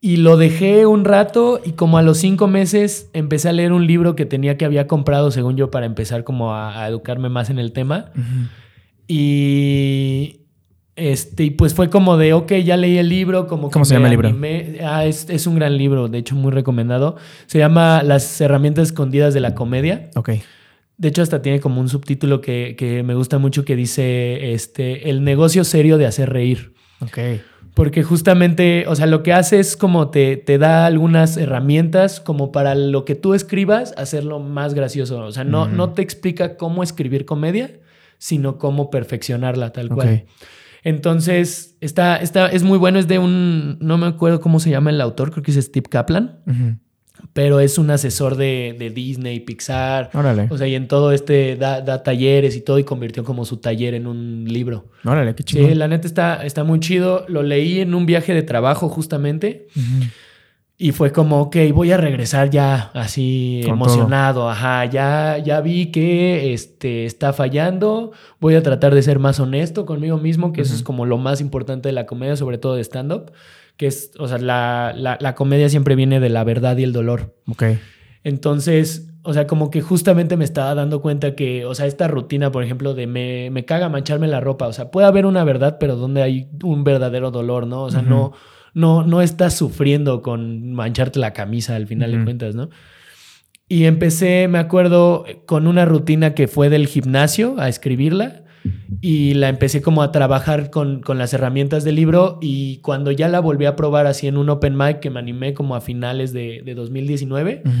Y lo dejé un rato y como a los cinco meses empecé a leer un libro que tenía que había comprado, según yo, para empezar como a, a educarme más en el tema. Y este, y pues fue como de, ok, ya leí el libro, como ¿Cómo se llama el libro? animé. Ah, es, es un gran libro, de hecho muy recomendado. Se llama Las herramientas escondidas de la comedia. Ok. De hecho, hasta tiene como un subtítulo que, que me gusta mucho que dice este, el negocio serio de hacer reír. Ok. Porque justamente, o sea, lo que hace es como te, te da algunas herramientas como para lo que tú escribas, hacerlo más gracioso. O sea, no, no te explica cómo escribir comedia, sino cómo perfeccionarla tal cual. Entonces, está, está, es muy bueno, es de un, no me acuerdo cómo se llama el autor, creo que es Steve Kaplan. Pero es un asesor de, de Disney, Pixar, Órale. o sea, y en todo este da, da talleres y todo y convirtió como su taller en un libro. Órale, qué Sí, chido. la neta está, está muy chido. Lo leí en un viaje de trabajo justamente y fue como, ok, voy a regresar ya así Con emocionado. Ajá, ya, ya vi que este, está fallando. Voy a tratar de ser más honesto conmigo mismo, que eso es como lo más importante de la comedia, sobre todo de stand-up. Que es, o sea, la, la, la comedia siempre viene de la verdad y el dolor. Ok. Entonces, o sea, como que justamente me estaba dando cuenta que, o sea, esta rutina, por ejemplo, de me, me caga mancharme la ropa, o sea, puede haber una verdad, pero donde hay un verdadero dolor, ¿no? O sea, no, no, no estás sufriendo con mancharte la camisa al final de cuentas, ¿no? Y empecé, me acuerdo, con una rutina que fue del gimnasio a escribirla y la empecé como a trabajar con, con las herramientas del libro y cuando ya la volví a probar así en un open mic que me animé como a finales de, de 2019, Ujú.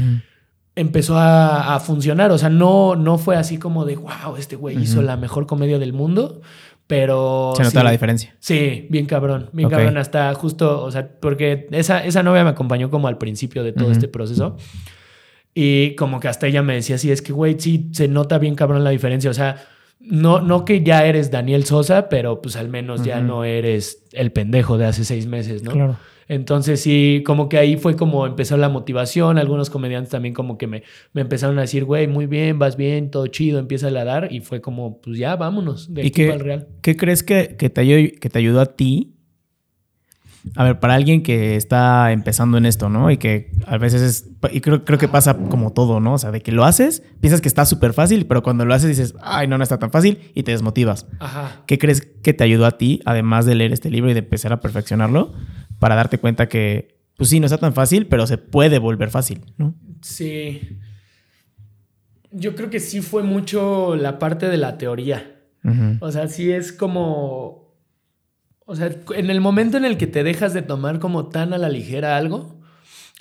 empezó a, a funcionar. O sea, no, no fue así como de, wow, este güey hizo la mejor comedia del mundo, pero... Se nota sí. la diferencia. Sí, bien cabrón, bien cabrón. Hasta justo, o sea, porque esa, esa novia me acompañó como al principio de todo este proceso. Y como que hasta ella me decía así, es que, güey, sí, se nota bien cabrón la diferencia. O sea, no, no que ya eres Daniel Sosa, pero pues al menos ya no eres el pendejo de hace seis meses, ¿no? Claro. Entonces sí, como que ahí fue como empezó la motivación. Algunos comediantes también como que me, me empezaron a decir, güey, muy bien, vas bien, todo chido, empieza a dar. Y fue como, pues ya, vámonos, de ¿Y aquí qué- el Real. ¿Qué crees que, que te que te ayudó a ti? A ver, para alguien que está empezando en esto, ¿no? Y que a veces es. Y creo, creo que pasa como todo, ¿no? O sea, de que lo haces, piensas que está súper fácil, pero cuando lo haces dices, ay, no, no está tan fácil y te desmotivas. Ajá. ¿Qué crees que te ayudó a ti, además de leer este libro y de empezar a perfeccionarlo, para darte cuenta que, pues sí, no está tan fácil, pero se puede volver fácil, ¿no? Sí. Yo creo que sí fue mucho la parte de la teoría. O sea, sí es como. O sea, en el momento en el que te dejas de tomar como tan a la ligera algo,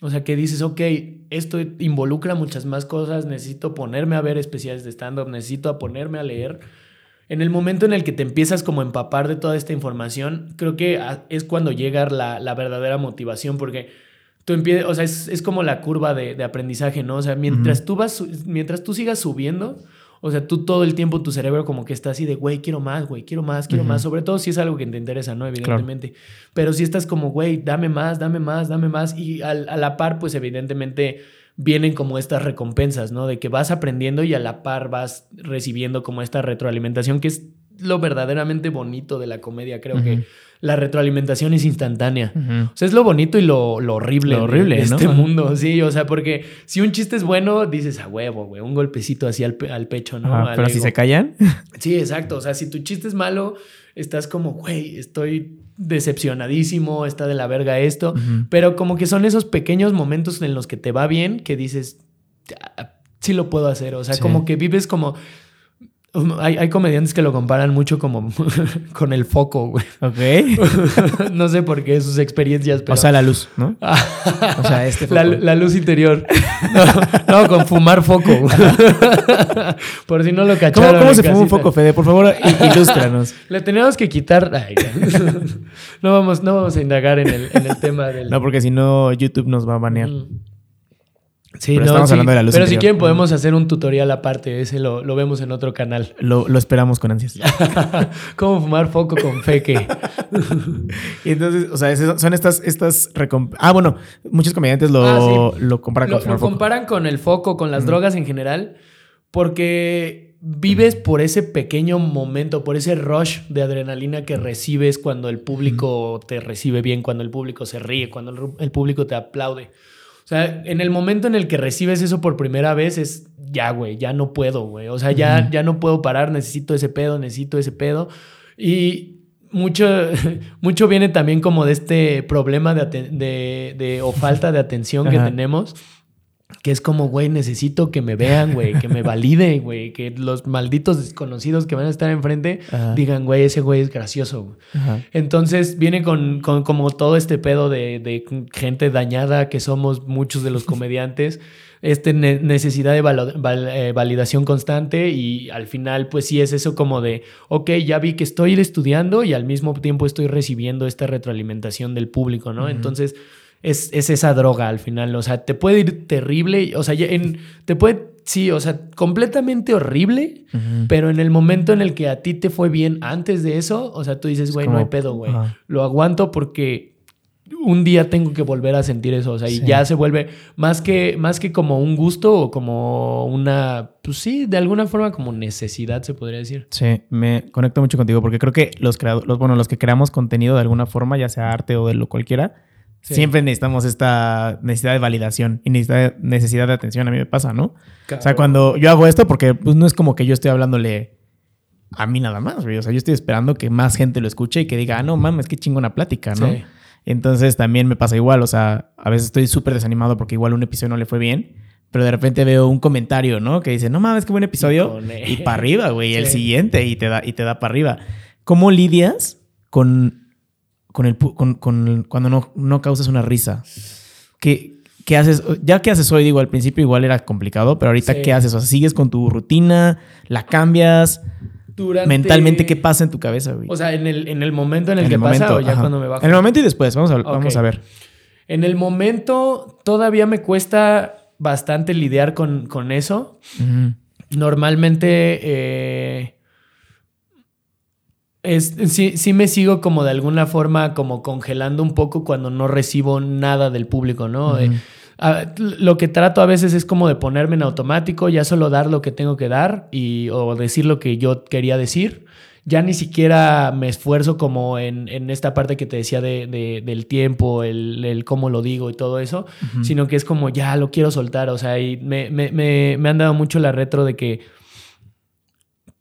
o sea, que dices, ok, esto involucra muchas más cosas, necesito ponerme a ver especiales de stand-up, necesito a ponerme a leer. En el momento en el que te empiezas como a empapar de toda esta información, creo que es cuando llega la, la verdadera motivación, porque tú empiezas, o sea, es, es como la curva de, de aprendizaje, ¿no? O sea, mientras, tú vas, mientras tú sigas subiendo, o sea, tú todo el tiempo tu cerebro como que está así de, güey, quiero más, güey, quiero más, quiero más, sobre todo si es algo que te interesa, ¿no? Evidentemente. Pero si estás como, güey, dame más, dame más, dame más, y a la par, pues evidentemente vienen como estas recompensas, ¿no? De que vas aprendiendo y a la par vas recibiendo como esta retroalimentación, que es lo verdaderamente bonito de la comedia, creo que. La retroalimentación es instantánea. O sea, es lo bonito y lo, lo horrible, Lo de- horrible, de, ¿no? este mundo, sí, o sea, porque si un chiste es bueno, dices a huevo, güey, un golpecito así al, pe- al pecho, ¿no? Pero si se callan. [LAUGHS] Sí, exacto, o sea, si tu chiste es malo, estás como, güey, estoy decepcionadísimo, está de la verga esto, pero como que son esos pequeños momentos en los que te va bien que dices, "Ah, sí lo puedo hacer, o sea, Sí. como que vives como... Hay, hay comediantes que lo comparan mucho como [LAUGHS] con el foco, güey. Ok. [LAUGHS] no sé por qué sus experiencias, pero... O sea, la luz, ¿no? [LAUGHS] O sea, este foco. la luz interior. No, no, con fumar foco. Por si no lo ¿Cómo, cacharon. cómo se fuma un foco, Fede? Por favor, ilústranos. Le tenemos que quitar. Ay, no, vamos, no vamos a indagar en el, en el tema del. No, porque si no, YouTube nos va a banear. Mm. Sí, Pero no, estamos sí. hablando de la luz Pero si quieren, podemos hacer un tutorial aparte. Ese lo, lo vemos en otro canal. Lo, lo esperamos con ansias. [LAUGHS] Cómo fumar foco con feque. [LAUGHS] Y entonces, o sea, son estas, estas Ah, bueno, muchos comediantes lo, Ah, sí. lo comparan con fumar lo foco. comparan con el foco, con las drogas en general, porque vives por ese pequeño momento, por ese rush de adrenalina que recibes cuando el público te recibe bien, cuando el público se ríe, cuando el público te aplaude. O sea, en el momento en el que recibes eso por primera vez es ya, güey, ya no puedo, güey. O sea, ya, ya no puedo parar, necesito ese pedo, necesito ese pedo. Y mucho, [LAUGHS] mucho viene también como de este problema de, de, de- o falta de atención que tenemos que es como, güey, necesito que me vean, güey, que me valide, [LAUGHS] güey, que los malditos desconocidos que van a estar enfrente Ajá. digan, güey, ese güey es gracioso. Entonces viene con, con como todo este pedo de, de gente dañada que somos muchos de los [LAUGHS] comediantes, esta ne- necesidad de val- eh, validación constante y al final pues sí es eso como de, ok, ya vi que estoy estudiando y al mismo tiempo estoy recibiendo esta retroalimentación del público, ¿no? Entonces es, es esa droga al final, o sea, te puede ir terrible, o sea, en, te puede, sí, o sea, completamente horrible, pero en el momento en el que a ti te fue bien antes de eso, o sea, tú dices, güey, no hay pedo, güey. Lo aguanto porque un día tengo que volver a sentir eso. O sea, y Sí. ya se vuelve más que, más que como un gusto o como una, pues sí, de alguna forma como necesidad, se podría decir. Sí, me conecto mucho contigo porque creo que los creadores, los, bueno, los que creamos contenido de alguna forma, ya sea arte o de lo cualquiera, Sí. siempre necesitamos esta necesidad de validación y necesidad, necesidad de atención. A mí me pasa, ¿no? O sea, cuando yo hago esto, porque pues, no es como que yo estoy hablándole a mí nada más, güey. O sea, yo estoy esperando que más gente lo escuche y que diga, ah, no mames, qué chingona plática, ¿no? Sí. Entonces también me pasa igual. O sea, a veces estoy súper desanimado porque igual un episodio no le fue bien. Pero de repente veo un comentario, ¿no? Que dice, no mames, qué buen episodio. Y para arriba, güey. El Sí. siguiente y te da, y te da para arriba. ¿Cómo lidias con, con el con, con- cuando no, no causas una risa? ¿Qué, qué haces? Ya que haces hoy, digo, al principio igual era complicado, pero ahorita Sí. ¿qué haces? O sea, sigues con tu rutina, la cambias. Durante- Mentalmente, ¿qué pasa en tu cabeza, güey? O sea, en el, en el momento en el En que el pasa momento, o ya ajá. cuando me bajo. En el momento y después, vamos a, vamos a ver. En el momento todavía me cuesta bastante lidiar con, con eso. Normalmente eh, es, sí, sí me sigo como de alguna forma como congelando un poco cuando no recibo nada del público, ¿no? Eh, a- lo que trato a veces es como de ponerme en automático, ya solo dar lo que tengo que dar y, o decir lo que yo quería decir. Ya ni siquiera me esfuerzo como en, en esta parte que te decía de, de- del tiempo, el, el cómo lo digo y todo eso, sino que es como ya lo quiero soltar. O sea, y me, me- me- me han dado mucho la retro de que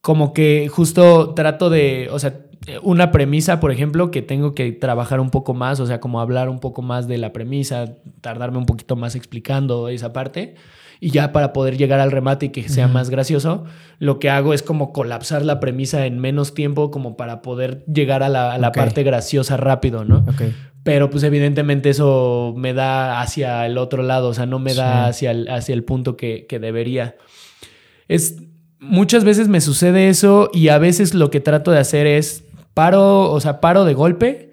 como que justo trato de, o sea, una premisa, por ejemplo, que tengo que trabajar un poco más, o sea, como hablar un poco más de la premisa, tardarme un poquito más explicando esa parte. Y ya para poder llegar al remate y que sea más gracioso, lo que hago es como colapsar la premisa en menos tiempo como para poder llegar a la, a la Ok. parte graciosa rápido, ¿no? Pero pues evidentemente eso me da hacia el otro lado, o sea, no me da Sí. hacia el, hacia el punto que, que debería. Es, muchas veces me sucede eso y a veces lo que trato de hacer es paro, o sea, paro de golpe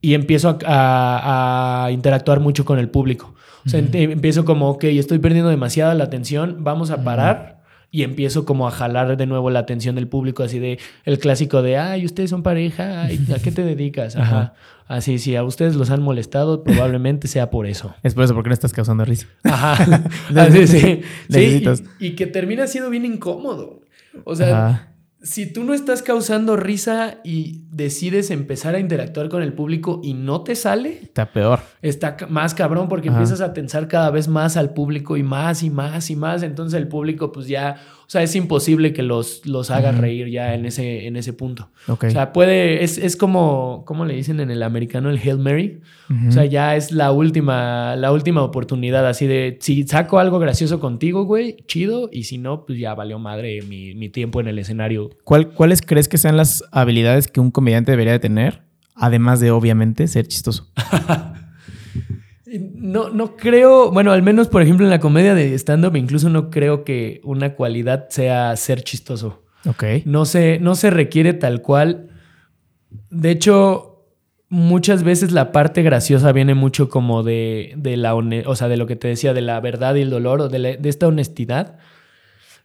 y empiezo a, a- a interactuar mucho con el público. O sea, ent- empiezo como, ok, estoy perdiendo demasiada la atención, vamos a parar. Y empiezo como a jalar de nuevo la atención del público, así de el clásico de, ay, ustedes son pareja, ay, ¿a qué te dedicas? Ajá. Así, si a ustedes los han molestado, [LAUGHS] probablemente sea por eso. Es por eso, porque no estás causando risa. Ajá. [LAUGHS] Así, sí. Sí, [LAUGHS] y, y que termina siendo bien incómodo. O sea, Ajá. si tú no estás causando risa y decides empezar a interactuar con el público y no te sale, Está peor. está más cabrón porque Ajá. empiezas a tensar cada vez más al público y más y más y más. Entonces el público, pues ya, o sea, es imposible que los, los hagas reír ya en ese, en ese punto. O sea, puede, es, es como, ¿cómo le dicen en el americano? El Hail Mary. O sea, ya es la última, la última oportunidad, así de, si saco algo gracioso contigo, güey, chido, y si no, pues ya valió madre mi, mi tiempo en el escenario. ¿Cuál- ¿Cuáles crees que sean las habilidades que un comediante debería de tener? Además de, obviamente, ser chistoso. [LAUGHS] No, no creo, bueno, al menos por ejemplo en la comedia de stand-up, incluso no creo que una cualidad sea ser chistoso. Ok. No se, no se requiere tal cual. De hecho, muchas veces la parte graciosa viene mucho como de, de la o sea, de lo que te decía, de la verdad y el dolor, o de, la- de esta honestidad.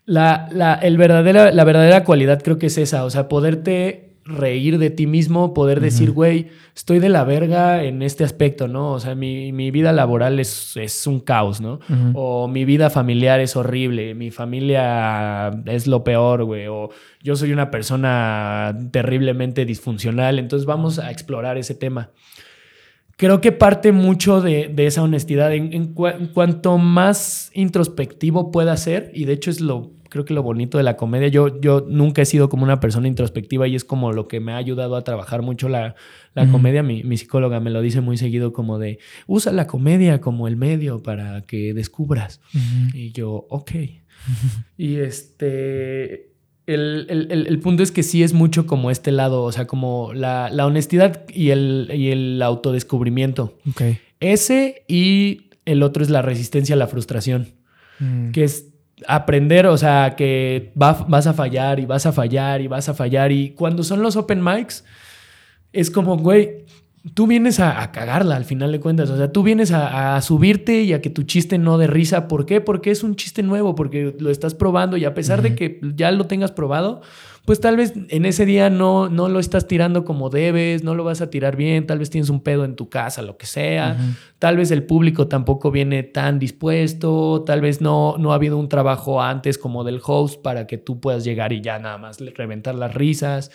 La, la, el verdadera, la verdadera cualidad creo que es esa, o sea, poderte reír de ti mismo, poder decir, güey, estoy de la verga en este aspecto, ¿no? O sea, mi, mi vida laboral es, es un caos, ¿no? O mi vida familiar es horrible, mi familia es lo peor, güey. O yo soy una persona terriblemente disfuncional, entonces vamos a explorar ese tema. Creo que parte mucho de, de esa honestidad. En, en cua- en cuanto más introspectivo pueda ser, y de hecho es lo creo que lo bonito de la comedia, yo, yo nunca he sido como una persona introspectiva y es como lo que me ha ayudado a trabajar mucho la, la comedia. Mi, mi, psicóloga me lo dice muy seguido como de, usa la comedia como el medio para que descubras. Y yo, ok. [LAUGHS] Y este... El, el, el, punto es que sí es mucho como este lado, o sea, como la, la honestidad y el, y el autodescubrimiento. Okay. Ese y el otro es la resistencia a la frustración, mm. que es aprender, o sea, que vas a fallar y vas a fallar y vas a fallar. Y cuando son los open mics, es como, güey, tú vienes a, cagarla al final de cuentas. O sea, tú vienes a, subirte y a que tu chiste no de risa. ¿Por qué? Porque es un chiste nuevo, porque lo estás probando y a pesar de que ya lo tengas probado, pues tal vez en ese día no, no lo estás tirando como debes, no lo vas a tirar bien, tal vez tienes un pedo en tu casa, lo que sea, tal vez el público tampoco viene tan dispuesto, tal vez no, no ha habido un trabajo antes como del host para que tú puedas llegar y ya nada más reventar las risas.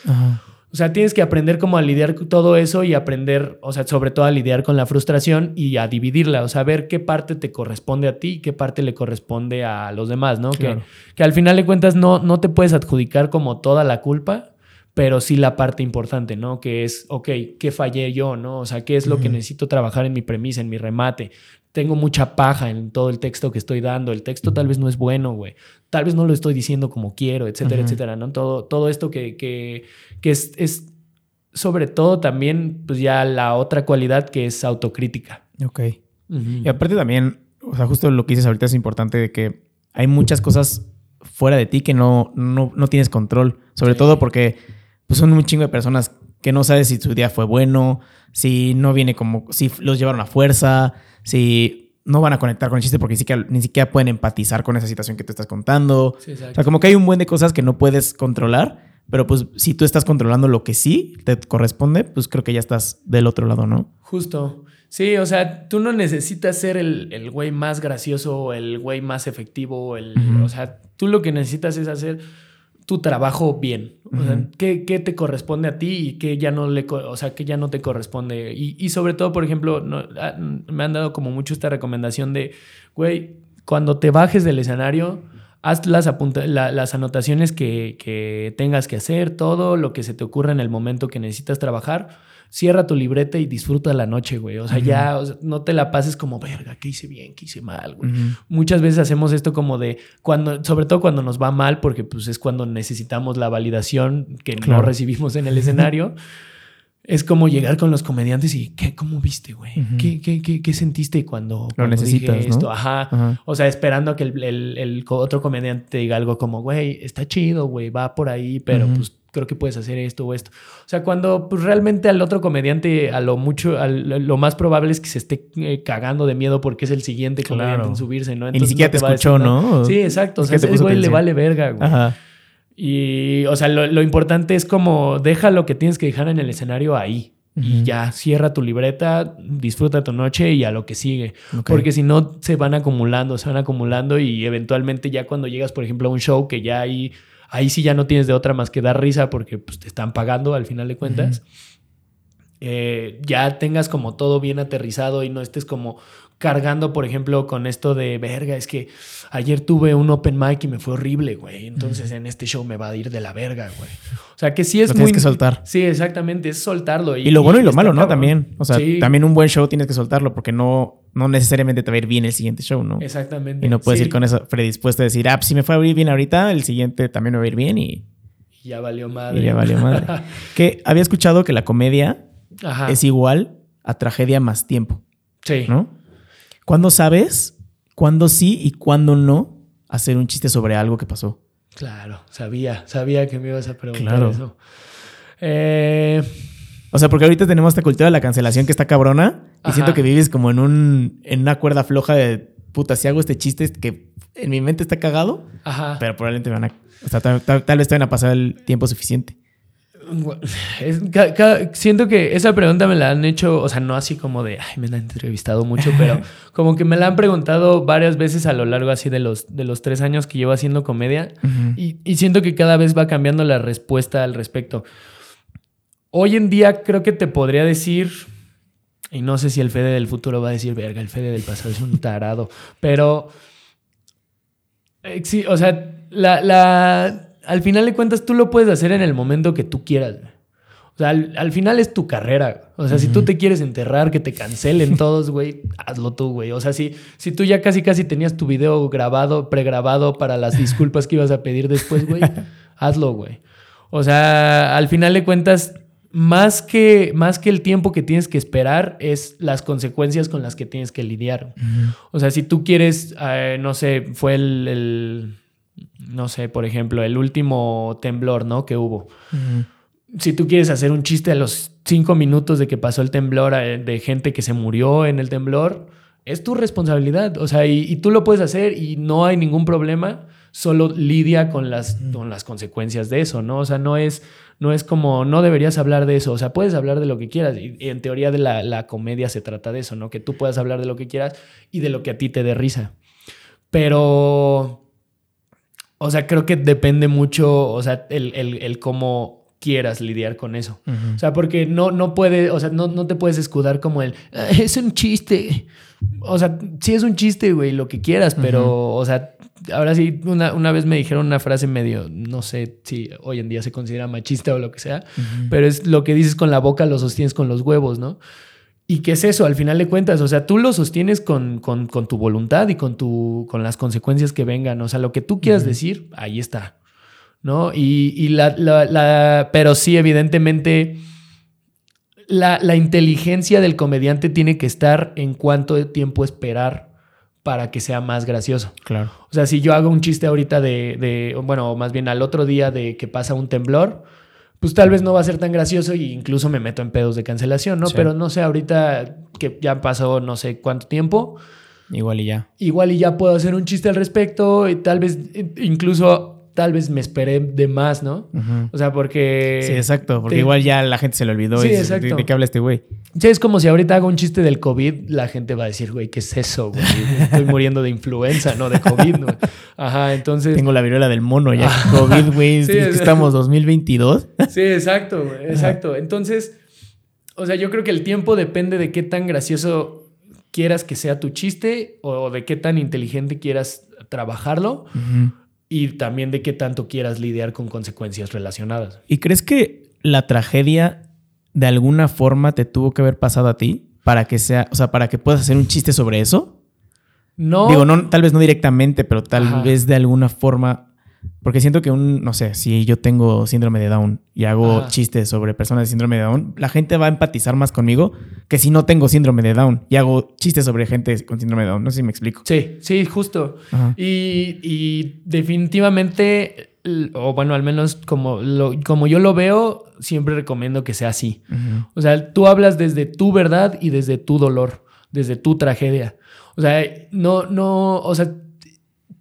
O sea, tienes que aprender como a lidiar con todo eso y aprender, o sea, sobre todo a lidiar con la frustración y a dividirla, o sea, ver qué parte te corresponde a ti y qué parte le corresponde a los demás, ¿no? Que, que, al final de cuentas no, no te puedes adjudicar como toda la culpa, pero sí la parte importante, ¿no? Que es, ok, ¿qué fallé yo, no? O sea, ¿qué es lo que necesito trabajar en mi premisa, en mi remate? Tengo mucha paja en todo el texto que estoy dando. El texto tal vez no es bueno, güey. Tal vez no lo estoy diciendo como quiero, etcétera, etcétera, ¿no? Todo, todo esto que, que, que es, es, sobre todo también, pues ya la otra cualidad que es autocrítica. Ok. Y aparte también, o sea, justo lo que dices ahorita es importante de que hay muchas cosas fuera de ti que no, no, no tienes control. Sobre todo porque pues son un chingo de personas que no sabes si su día fue bueno, si no viene como, si los llevaron a fuerza, si no van a conectar con el chiste porque ni siquiera, ni siquiera pueden empatizar con esa situación que tú estás contando. o sea, como que hay un buen de cosas que no puedes controlar, pero pues si tú estás controlando lo que sí te corresponde, pues creo que ya estás del otro lado, ¿no? Justo. Sí, o sea, tú no necesitas ser el güey más gracioso el güey más efectivo, el, o sea, tú lo que necesitas es hacer tu trabajo bien. O sea, ¿qué, ¿qué, te corresponde a ti y qué ya no le, o sea, qué ya no te corresponde. Y, y sobre todo, por ejemplo, ah, me han dado como mucho esta recomendación de, güey, cuando te bajes del escenario, haz las, las anotaciones que, que tengas que hacer, todo lo que se te ocurra en el momento que necesitas trabajar cierra tu libreta y disfruta la noche, güey. O sea, ya no te la pases como, verga, ¿qué hice bien? ¿Qué hice mal, güey? Muchas veces hacemos esto como de, cuando, sobre todo cuando nos va mal, porque pues es cuando necesitamos la validación que no recibimos en el escenario. [LAUGHS] es como llegar con los comediantes y, ¿qué, ¿cómo viste, güey? ¿Qué, qué, qué, sentiste cuando, Lo necesitas, esto? Ajá. O sea, esperando a que el, el, otro comediante diga algo como, güey, está chido, güey, va por ahí, pero pues creo que puedes hacer esto o esto. O sea, cuando pues, realmente al otro comediante, a lo mucho, a lo más probable es que se esté eh, cagando de miedo porque es el siguiente comediante en subirse, ¿no? Entonces, y ni siquiera te, escuchó, ¿no? Sí, exacto. O sea, ese güey le vale verga, güey. Ajá. Y, o sea, lo, importante es como deja lo que tienes que dejar en el escenario ahí. Y ya, cierra tu libreta, disfruta tu noche y a lo que sigue. Porque si no, se van acumulando, se van acumulando y eventualmente ya cuando llegas, por ejemplo, a un show que ya hay ahí sí ya no tienes de otra más que dar risa porque pues, te están pagando al final de cuentas. Eh, ya tengas como todo bien aterrizado y no estés como cargando, por ejemplo, con esto de verga, es que ayer tuve un open mic y me fue horrible, güey. Entonces en este show me va a ir de la verga, güey. O sea que sí es lo muy. Tienes que soltar. Sí, exactamente, es soltarlo. Y, lo bueno y, lo malo, ¿no? También. O sea, también un buen show tienes que soltarlo porque no, no necesariamente te va a ir bien el siguiente show, ¿no? Exactamente. Y no puedes ir con eso predispuesto a decir, ah, pues, si me fue a ir bien ahorita, el siguiente también me va a ir bien y. ya valió madre. Y ya valió madre. [LAUGHS] que había escuchado que la comedia es igual a tragedia más tiempo. Sí. ¿No? ¿Cuándo sabes cuándo sí y cuándo no hacer un chiste sobre algo que pasó? Claro, sabía, sabía que me ibas a preguntar eso. Eh, o sea, porque ahorita tenemos esta cultura de la cancelación que está cabrona y siento que vives como en un en una cuerda floja de puta, si hago este chiste que en mi mente está cagado, pero probablemente me van a, o sea, tal, tal vez te van a pasar el tiempo suficiente siento que esa pregunta me la han hecho, o sea, no así como de, ay, me la han entrevistado mucho, pero [LAUGHS] como que me la han preguntado varias veces a lo largo así de los, de los tres años que llevo haciendo comedia y, y, siento que cada vez va cambiando la respuesta al respecto. Hoy en día creo que te podría decir, y no sé si el Fede del futuro va a decir, verga, el Fede del pasado es un tarado, pero Eh, Sí, o sea, la, la- al final de cuentas tú lo puedes hacer en el momento que tú quieras. O sea, al, al final es tu carrera. O sea, si tú te quieres enterrar, que te cancelen todos, güey, hazlo tú, güey. O sea, si, si tú ya casi casi tenías tu video grabado, pregrabado para las disculpas que ibas a pedir después, güey, [LAUGHS] hazlo, güey. O sea, al final de cuentas, más que, más que el tiempo que tienes que esperar, es las consecuencias con las que tienes que lidiar. O sea, si tú quieres, eh, no sé, fue el, el- no sé, por ejemplo, el último temblor, ¿no? Que hubo. Si tú quieres hacer un chiste a los cinco minutos de que pasó el temblor, eh, de gente que se murió en el temblor, es tu responsabilidad. O sea, y, y tú lo puedes hacer y no hay ningún problema. Solo lidia con las, con las consecuencias de eso, ¿no? O sea, no es, no es como, no deberías hablar de eso. O sea, puedes hablar de lo que quieras. Y, y en teoría de la, la comedia se trata de eso, ¿no? Que tú puedas hablar de lo que quieras y de lo que a ti te dé risa. Pero, o sea, creo que depende mucho, o sea, el, el- el cómo quieras lidiar con eso. O sea, porque no, no puede, o sea, no, no te puedes escudar como el, "Ah, es un chiste. O sea, sí es un chiste, güey, lo que quieras, pero, o sea, ahora sí, una, una vez me dijeron una frase medio, no sé si hoy en día se considera machista o lo que sea, pero es lo que dices con la boca lo sostienes con los huevos, ¿no? ¿Y qué es eso? Al final de cuentas, o sea, tú lo sostienes con, con- con tu voluntad y con, tu, con las consecuencias que vengan. O sea, lo que tú quieras decir, ahí está. ¿No? Y, y la, la- la- Pero sí, evidentemente, la, la inteligencia del comediante tiene que estar en cuánto tiempo esperar para que sea más gracioso. Claro. O sea, si yo hago un chiste ahorita de, de, bueno, más bien al otro día de que pasa un temblor, pues tal vez no va a ser tan gracioso y incluso me meto en pedos de cancelación, ¿no? Sí. Pero no sé, ahorita que ya pasó no sé cuánto tiempo, Igual y ya. igual y ya puedo hacer un chiste al respecto y tal vez eh, incluso tal vez me esperé de más, ¿no? O sea, porque... Sí, exacto. Porque te- igual ya la gente se le olvidó. Sí, y exacto. ¿De, de qué habla este güey? Sí, es como si ahorita hago un chiste del COVID, la gente va a decir, güey, ¿qué es eso, güey? Estoy muriendo de influenza, no de COVID, ¿no? Ajá, entonces... Tengo la viruela del mono ya. COVID, güey. Sí, estamos 2022. Sí, exacto, güey, exacto. Entonces, o sea, yo creo que el tiempo depende de qué tan gracioso quieras que sea tu chiste o de qué tan inteligente quieras trabajarlo Ujú. Y también de qué tanto quieras lidiar con consecuencias relacionadas. ¿Y crees que la tragedia de alguna forma te tuvo que haber pasado a ti para que sea, o sea, para que puedas hacer un chiste sobre eso? No, Digo, no, tal vez no directamente, pero tal Ajá. vez de alguna forma. Porque siento que un, no sé, si yo tengo síndrome de Down y hago Ajá. chistes sobre personas de síndrome de Down, la gente va a empatizar más conmigo que si no tengo síndrome de Down y hago chistes sobre gente con síndrome de Down. No sé si me explico. Sí, sí, justo. Y, y definitivamente, o bueno, al menos como, lo- como yo lo veo, siempre recomiendo que sea así. O sea, tú hablas desde tu verdad y desde tu dolor, desde tu tragedia. O sea, no, no, o sea,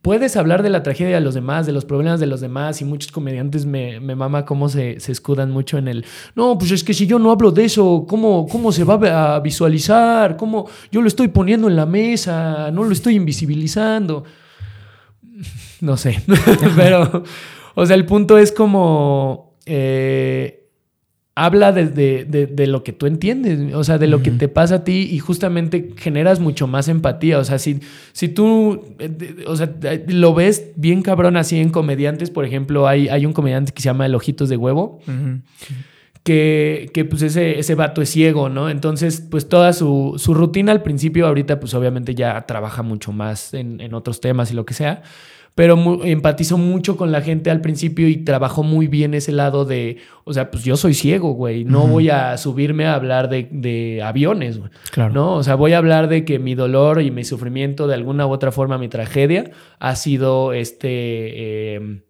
puedes hablar de la tragedia de los demás, de los problemas de los demás, y muchos comediantes me, me mama cómo se, se escudan mucho en el, no, pues es que si yo no hablo de eso, ¿cómo, cómo se va a visualizar? ¿Cómo yo lo estoy poniendo en la mesa? No lo estoy invisibilizando. No sé, [LAUGHS] pero, o sea, el punto es como... eh, habla desde de, de lo que tú entiendes, o sea, de lo que te pasa a ti y justamente generas mucho más empatía. O sea, si, si tú, eh, o sea, lo ves bien cabrón así en comediantes, por ejemplo, hay, hay un comediante que se llama El Ojitos de Huevo, que, que, pues ese, ese vato es ciego, ¿no? Entonces, pues toda su, su rutina al principio, ahorita pues obviamente ya trabaja mucho más en, en otros temas y lo que sea, pero mu- empatizó mucho con la gente al principio y trabajó muy bien ese lado de, o sea, pues yo soy ciego, güey, no voy a subirme a hablar de, de aviones, güey. Claro. ¿no? O sea, voy a hablar de que mi dolor y mi sufrimiento, de alguna u otra forma, mi tragedia, ha sido este. eh,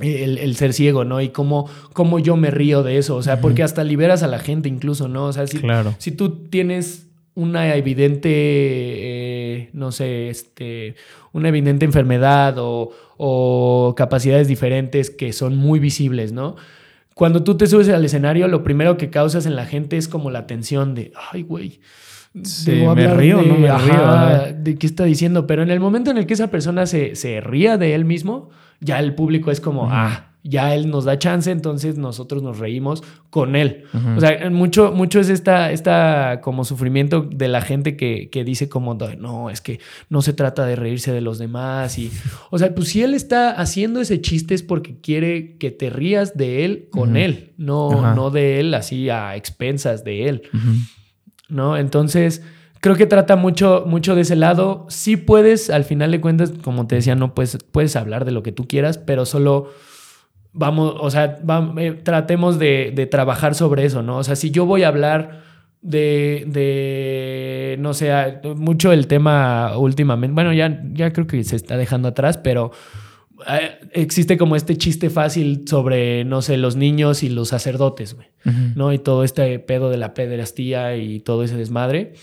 el, el ser ciego, ¿no? Y cómo, cómo yo me río de eso. O sea, porque hasta liberas a la gente incluso, ¿no? O sea, si, Claro. si tú tienes una evidente, eh, no sé, este, una evidente enfermedad o, o capacidades diferentes que son muy visibles, ¿no? Cuando tú te subes al escenario, lo primero que causas en la gente es como la tensión de, ay, güey. Sí, ¿me río no me río? ajá, de qué está diciendo. Pero en el momento en el que esa persona se, se ría de él mismo, ya el público es como, ah, ya él nos da chance, entonces nosotros nos reímos con él. O sea, mucho, mucho es esta, esta como sufrimiento de la gente que, que dice como, no, es que no se trata de reírse de los demás. Y, o sea, pues si él está haciendo ese chiste es porque quiere que te rías de él con él, no, no de él así a expensas de él. ¿no? Entonces, creo que trata mucho, mucho de ese lado. Sí puedes, al final de cuentas, como te decía, no puedes, puedes hablar de lo que tú quieras, pero solo vamos, o sea, eh, tratemos de, de trabajar sobre eso, ¿no? O sea, si yo voy a hablar de, de no sé, mucho el tema últimamente, bueno, ya, ya creo que se está dejando atrás, pero eh, existe como este chiste fácil sobre, no sé, los niños y los sacerdotes, güey. ¿no? Y todo este pedo de la pederastía y todo ese desmadre,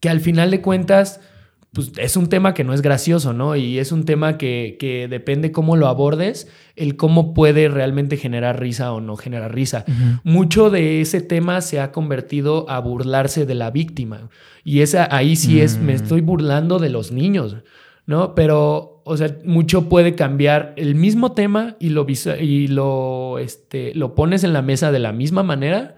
que al final de cuentas, pues es un tema que no es gracioso, ¿no? Y es un tema que, que depende cómo lo abordes, el cómo puede realmente generar risa o no generar risa. Mucho de ese tema se ha convertido a burlarse de la víctima. Y esa ahí sí es, me Mm. estoy burlando de los niños, ¿no? Pero, o sea, mucho puede cambiar el mismo tema y lo, y lo, este, lo pones en la mesa de la misma manera.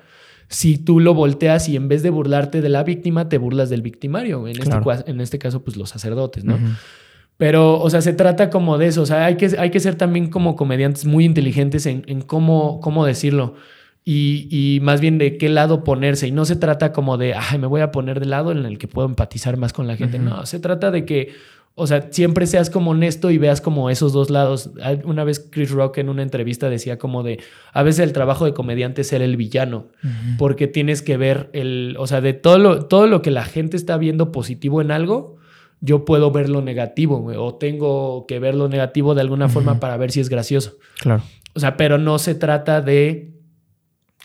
Si tú lo volteas y en vez de burlarte de la víctima, te burlas del victimario. En, este, Claro. en este caso, pues los sacerdotes, ¿no? Pero, o sea, se trata como de eso. O sea, hay que, hay que ser también como comediantes muy inteligentes en, en cómo, cómo decirlo. Y, y más bien de qué lado ponerse. Y no se trata como de, ay, me voy a poner del lado en el que puedo empatizar más con la gente. No, se trata de que, o sea, siempre seas como honesto y veas como esos dos lados. Una vez Chris Rock en una entrevista decía como de, a veces el trabajo de comediante es ser el villano porque tienes que ver el, o sea, de todo lo, todo lo que la gente está viendo positivo en algo, yo puedo ver lo negativo, güey, o tengo que ver lo negativo de alguna forma para ver si es gracioso. Claro. O sea, pero no se trata de,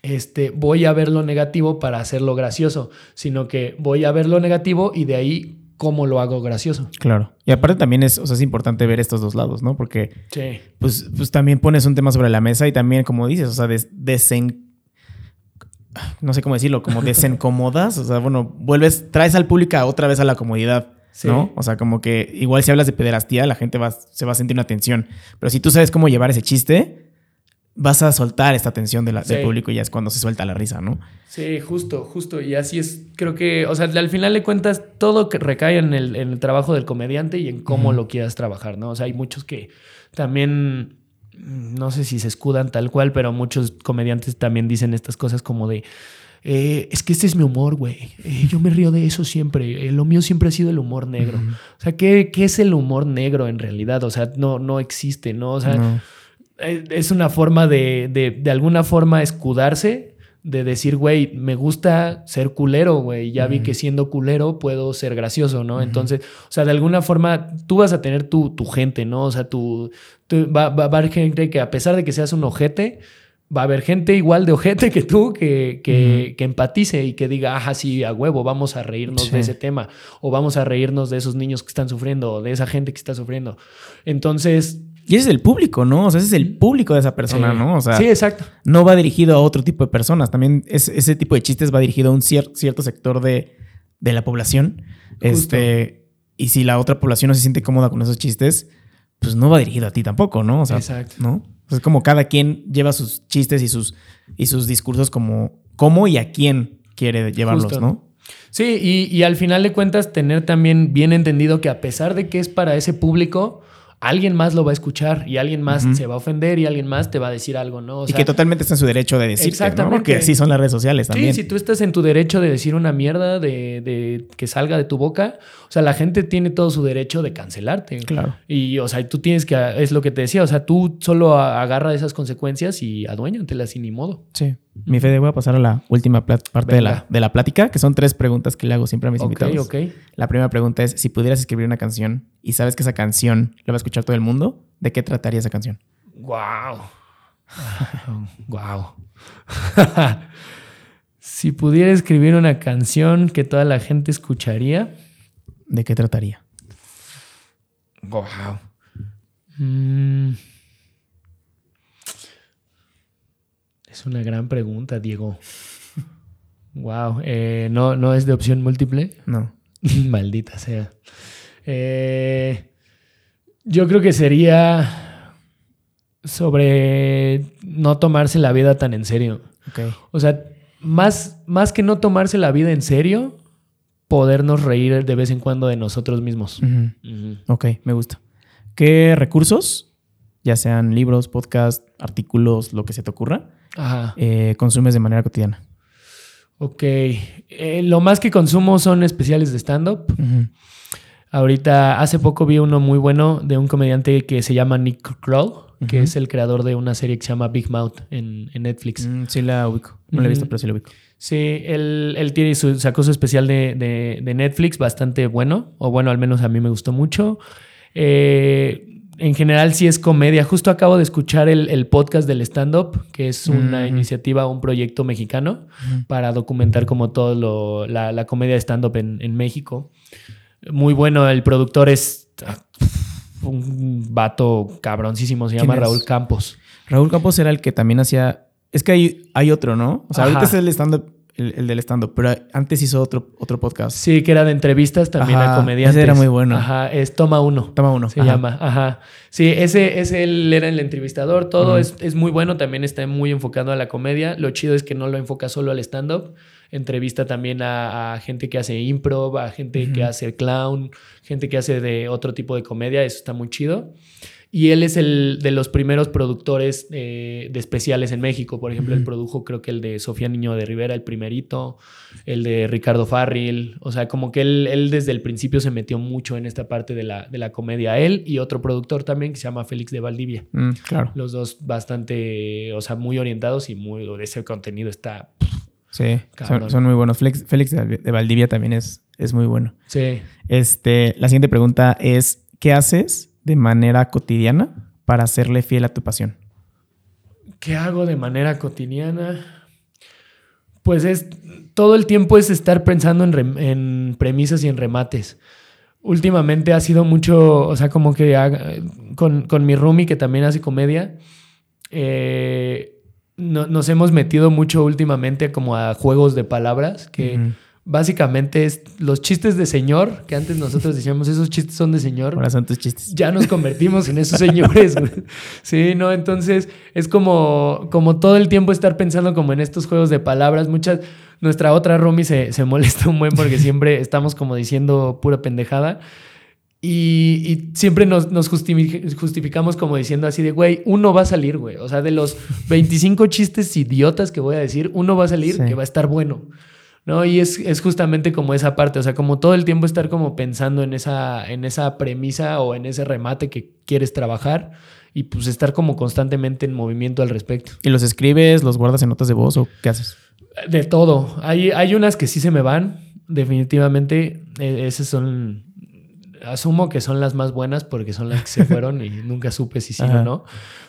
este, voy a ver lo negativo para hacerlo gracioso, sino que voy a ver lo negativo y de ahí cómo lo hago gracioso. Claro. Y aparte también es, o sea, es importante ver estos dos lados, ¿no? Porque Sí. pues, pues también pones un tema sobre la mesa y también, como dices, o sea, des- desen... No sé cómo decirlo, como desencomodas, o sea, bueno, vuelves, traes al público otra vez a la comodidad, Sí. ¿no? O sea, como que igual si hablas de pederastía, la gente va, se va a sentir una tensión, pero si tú sabes cómo llevar ese chiste, vas a soltar esta tensión de la- del público y ya es cuando se suelta la risa, ¿no? Sí, justo, justo. Y así es, creo que, o sea, al final de cuentas, todo que recae en el, en el trabajo del comediante y en cómo lo quieras trabajar, ¿no? O sea, hay muchos que también, no sé si se escudan tal cual, pero muchos comediantes también dicen estas cosas como de, eh, es que este es mi humor, güey. Eh, yo me río de eso siempre. Eh, lo mío siempre ha sido el humor negro. O sea, ¿qué, ¿qué es el humor negro en realidad? O sea, no, no existe, ¿no? O sea, No. Eh, es una forma de, de, de alguna forma escudarse, de decir, güey, me gusta ser culero, güey. Ya vi que siendo culero puedo ser gracioso, ¿no? Entonces, o sea, de alguna forma tú vas a tener tu, tu gente, ¿no? O sea, tu, tu- va, va a haber gente que a pesar de que seas un ojete, va a haber gente igual de ojete que tú que, que, que empatice y que diga, ajá, sí, a huevo, vamos a reírnos Sí. de ese tema, o vamos a reírnos de esos niños que están sufriendo, o de esa gente que está sufriendo. Entonces, Y ese es el público, ¿no? O sea, ese es el público de esa persona, sí. ¿no? O sea, sí, exacto. no va dirigido a otro tipo de personas. También es- ese tipo de chistes va dirigido a un cier- cierto sector de, de la población. Este, y si la otra población no se siente cómoda con esos chistes, pues no va dirigido a ti tampoco, ¿no? O sea, Exacto. ¿no? O sea, es como cada quien lleva sus chistes y sus, y sus discursos como cómo y a quién quiere llevarlos, Justo. ¿no? Sí, y, y al final de cuentas tener también bien entendido que a pesar de que es para ese público, alguien más lo va a escuchar y alguien más se va a ofender y alguien más te va a decir algo, ¿no? O y que totalmente está en su derecho de decirte, ¿no? Exactamente. Porque así son las redes sociales también. Sí, si tú estás en tu derecho de decir una mierda de, de que salga de tu boca, o sea, la gente tiene todo su derecho de cancelarte. Claro. Y, o sea, tú tienes que, es lo que te decía, o sea, tú solo agarra esas consecuencias y aduéñatelas y ni modo. Sí. Mi Fede, voy a pasar a la última parte de la, de la plática, que son tres preguntas que le hago siempre a mis invitados. ok. La primera pregunta es, si pudieras escribir una canción y sabes que esa canción la va a escuchar todo el mundo, ¿de qué trataría esa canción? Wow. wow. [LAUGHS] [LAUGHS] si pudiera escribir una canción que toda la gente escucharía. ¿De qué trataría? Wow. Mm. Es una gran pregunta, Diego. Wow. eh, no, no es de opción múltiple. No. [LAUGHS] Maldita sea. Eh, yo creo que sería. sobre no tomarse la vida tan en serio. Ok. O sea, más, más que no tomarse la vida en serio, podernos reír de vez en cuando de nosotros mismos. Ok, me gusta. ¿Qué recursos, ya sean libros, podcast, artículos, lo que se te ocurra, Ajá. eh, consumes de manera cotidiana? Ok. Eh, lo más que consumo son especiales de stand-up. Ahorita, hace poco vi uno muy bueno de un comediante que se llama Nick Kroll, que es el creador de una serie que se llama Big Mouth en, en Netflix. Mm, sí la ubico. No la he visto, pero sí la ubico. Sí, él, él tiene su, sacó su especial de, de- de Netflix bastante bueno, o bueno, al menos a mí me gustó mucho. Eh, en general sí es comedia. Justo acabo de escuchar el, el podcast del stand-up, que es una iniciativa, un proyecto mexicano para documentar como todo lo, la, la comedia de stand-up en, en México. Muy bueno, el productor es ah, un vato cabroncísimo, se ¿Quién llama es? Raúl Campos. Raúl Campos era el que también hacía. Es que hay, hay otro, ¿no? O sea, ahorita es el stand-up, el, el del stand-up, pero antes hizo otro, otro podcast. Sí, que era de entrevistas también Ajá, a comediantes. ese era muy bueno. Ajá, es Toma Uno. Toma uno. Se Ajá. llama, ajá. Sí, ese, ese él era el entrevistador, todo es, es muy bueno, también está muy enfocado a la comedia. Lo chido es que no lo enfoca solo al stand-up, entrevista también a, a gente que hace improv, a gente que hace clown, gente que hace de otro tipo de comedia, eso está muy chido. Y él es el de los primeros productores eh, de especiales en México. Por ejemplo, él produjo creo que el de Sofía Niño de Rivera, el primerito, el de Ricardo Farril. O sea, como que él, él desde el principio se metió mucho en esta parte de la, de la comedia. Él y otro productor también que se llama Félix de Valdivia. Mm, claro. Los dos bastante, o sea, muy orientados y muy, ese contenido está... Sí, son, son muy buenos. Félix, Félix de de Valdivia también es, es muy bueno. Sí. Este, la siguiente pregunta es: ¿qué haces de manera cotidiana para hacerle fiel a tu pasión? ¿Qué hago de manera cotidiana? Pues es todo el tiempo es estar pensando en, rem- en premisas y en remates. Últimamente ha sido mucho, o sea, como que haga- con, con mi roomie que también hace comedia, eh, no- nos hemos metido mucho últimamente como a juegos de palabras que. Básicamente es los chistes de señor, que antes nosotros [LAUGHS] decíamos esos chistes son de señor Ahora son tus chistes. ya nos convertimos en esos [LAUGHS] señores. güey. Sí, ¿no? Entonces es como, como todo el tiempo estar pensando como en estos juegos de palabras. Muchas, nuestra otra Romy se, se molesta un buen porque siempre estamos como diciendo pura pendejada. Y, y siempre nos, nos justifi- justificamos como diciendo así de, güey, uno va a salir, güey. O sea, de los 25 chistes idiotas que voy a decir, uno va a salir Sí. que va a estar bueno. ¿No? Y es, es justamente como esa parte, o sea, como todo el tiempo estar como pensando en esa, en esa premisa o en ese remate que quieres trabajar y pues estar como constantemente en movimiento al respecto. ¿Y los escribes, los guardas en notas de voz o qué haces? De todo. Hay, hay unas que sí se me van, definitivamente. Eh, esas son, asumo que son las más buenas porque son las que se [LAUGHS] fueron y nunca supe si sí Ajá. o no.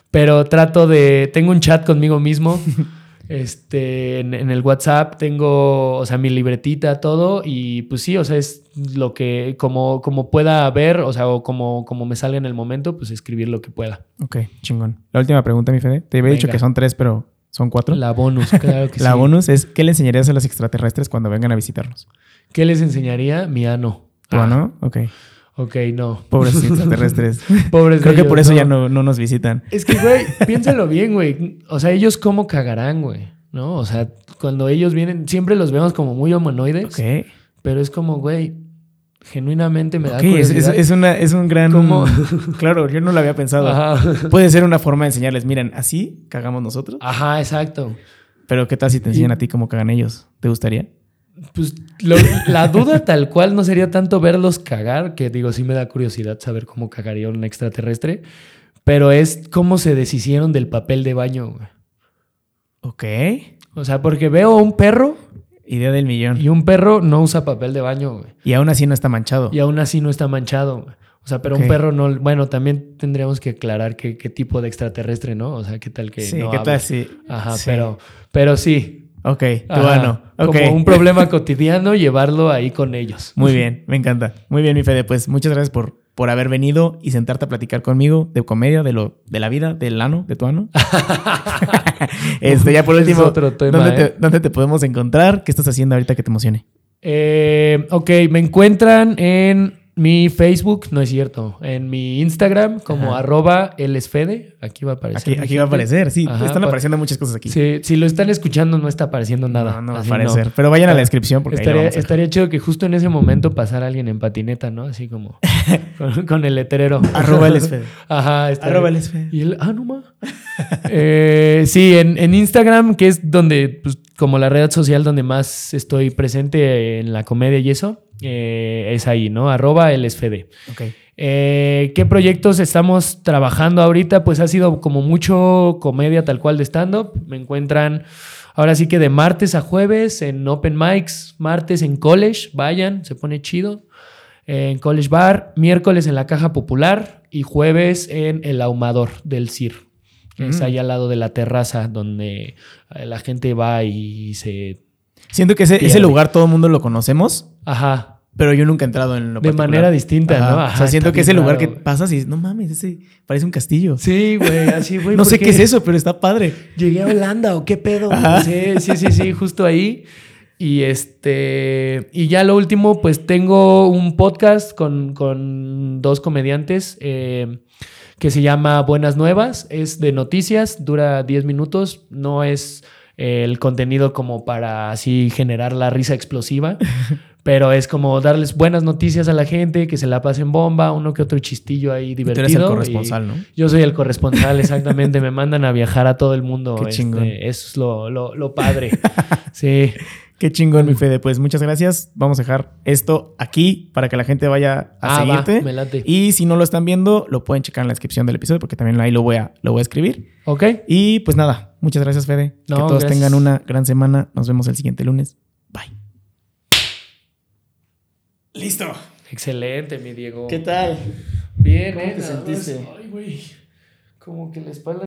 Pero trato de, tengo un chat conmigo mismo. [LAUGHS] Este, en, en el WhatsApp tengo, o sea, mi libretita, todo, y pues sí, o sea, es lo que, como, como pueda ver, o sea, o como, como me salga en el momento, pues escribir lo que pueda. Ok, chingón. La última pregunta, mi Fede. Te había dicho que son tres, pero son cuatro. La, La bonus, claro que [LAUGHS] sí. bonus es: ¿qué le enseñarías a los extraterrestres cuando vengan a visitarnos? ¿Qué les enseñaría? Mi ano. ¿Tú, Ah, no? Ok. Ok, no. Pobres [LAUGHS] extraterrestres. Pobres Creo que ellos, por eso ya no, no nos visitan. Es que, güey, [LAUGHS] piénsalo bien, güey. O sea, ellos cómo cagarán, güey. ¿No? O sea, cuando ellos vienen, siempre los vemos como muy humanoides. Ok. Pero es como, güey, genuinamente me da Ok, es, es una, es un gran. ¿Cómo? [LAUGHS] Claro, yo no lo había pensado. Ajá. Puede ser una forma de enseñarles, miren, así cagamos nosotros. Ajá, exacto. Pero ¿qué tal si te enseñan a ti cómo cagan ellos? ¿Te gustaría? Pues lo- la duda tal cual no sería tanto verlos cagar, que digo, sí me da curiosidad saber cómo cagaría un extraterrestre, pero es cómo se deshicieron del papel de baño, güey. Ok. O sea, porque veo a un perro Idea del millón. y un perro no usa papel de baño, güey. Y aún así no está manchado. Y aún así no está manchado. güey. O sea, pero un perro no. Bueno, también tendríamos que aclarar qué, qué tipo de extraterrestre, ¿no? O sea, qué tal que. sí, no ¿qué habla? tal si? Ajá, sí. pero, pero sí. Ok, tu Ajá, ano. Ok. Como un problema cotidiano, llevarlo ahí con ellos. Muy bien, me encanta. Muy bien, mi Fede. Pues muchas gracias por, por haber venido y sentarte a platicar conmigo de comedia, de lo, de la vida, del ano, de tu ano. [LAUGHS] este, ya por último, otro tema, ¿dónde, ¿eh? te, dónde te podemos encontrar? ¿Qué estás haciendo ahorita que te emocione? Eh, ok, me encuentran en mi Facebook, no es cierto. En mi Instagram, como Ajá. arroba elsfede. Aquí va a aparecer. Aquí, va a aparecer, sí. Ajá, están pa- apareciendo muchas cosas aquí. Sí, si lo están escuchando, no está apareciendo nada. No, no va a aparecer. Pero vayan a la descripción porque ahí lo Estaría, vamos a dejar. estaría chido que justo en ese momento pasara alguien en patineta, ¿no? Así como [LAUGHS] con, con el letrero. Arroba elsfede. Ajá, Arroba elsfede. Y él, ah, no ma. Eh, sí, en, en Instagram, que es donde, pues, como la red social donde más estoy presente en la comedia y eso, eh, es ahí, ¿no? Arroba el. Ok. Eh, ¿Qué proyectos estamos trabajando ahorita? Pues ha sido como mucho comedia tal cual de stand-up. Me encuentran ahora sí que de martes a jueves en Open Mics, martes en College, vayan, se pone chido. Eh, en College Bar, miércoles en la Caja Popular y jueves en El Ahumador del CIR. que Es Mm. ahí al lado de la terraza donde la gente va y se... Siento que ese, lugar todo el mundo lo conocemos, Ajá, pero yo nunca he entrado en lo de particular. manera distinta, Ajá. ¿no? o sea, siento que ese lugar que pasas y no mames, ese parece un castillo. Sí, güey, así, güey. [LAUGHS] no ¿por sé qué es eso, pero está padre. Llegué a Holanda o qué pedo. Ajá. Sí, sí, sí, sí, justo ahí. Y este. Y ya lo último, pues tengo un podcast con, con dos comediantes eh, que se llama Buenas Nuevas. Es de noticias, dura 10 minutos. No es el contenido como para así generar la risa explosiva. [LAUGHS] Pero es como darles buenas noticias a la gente, que se la pasen bomba, uno que otro chistillo ahí Y tú divertido. eres el corresponsal, ¿no? yo soy el corresponsal, exactamente. Me mandan a viajar a todo el mundo. [LAUGHS] Qué este, eso es lo, lo- lo padre. [LAUGHS] Sí. Qué chingón, mi Fede. Pues muchas gracias. Vamos a dejar esto aquí para que la gente vaya a Ah, va, seguirte. me late. Y si no lo están viendo, lo pueden checar en la descripción del episodio porque también ahí lo voy a, lo voy a escribir. ¿Ok? Y pues nada, muchas gracias, Fede. No, que todos gracias. tengan una gran semana. Nos vemos el siguiente lunes. Bye. Listo. Excelente, mi Diego. tal? Bien, ¿Cómo ¿eh? te sentiste? Ay, güey. Como que la espalda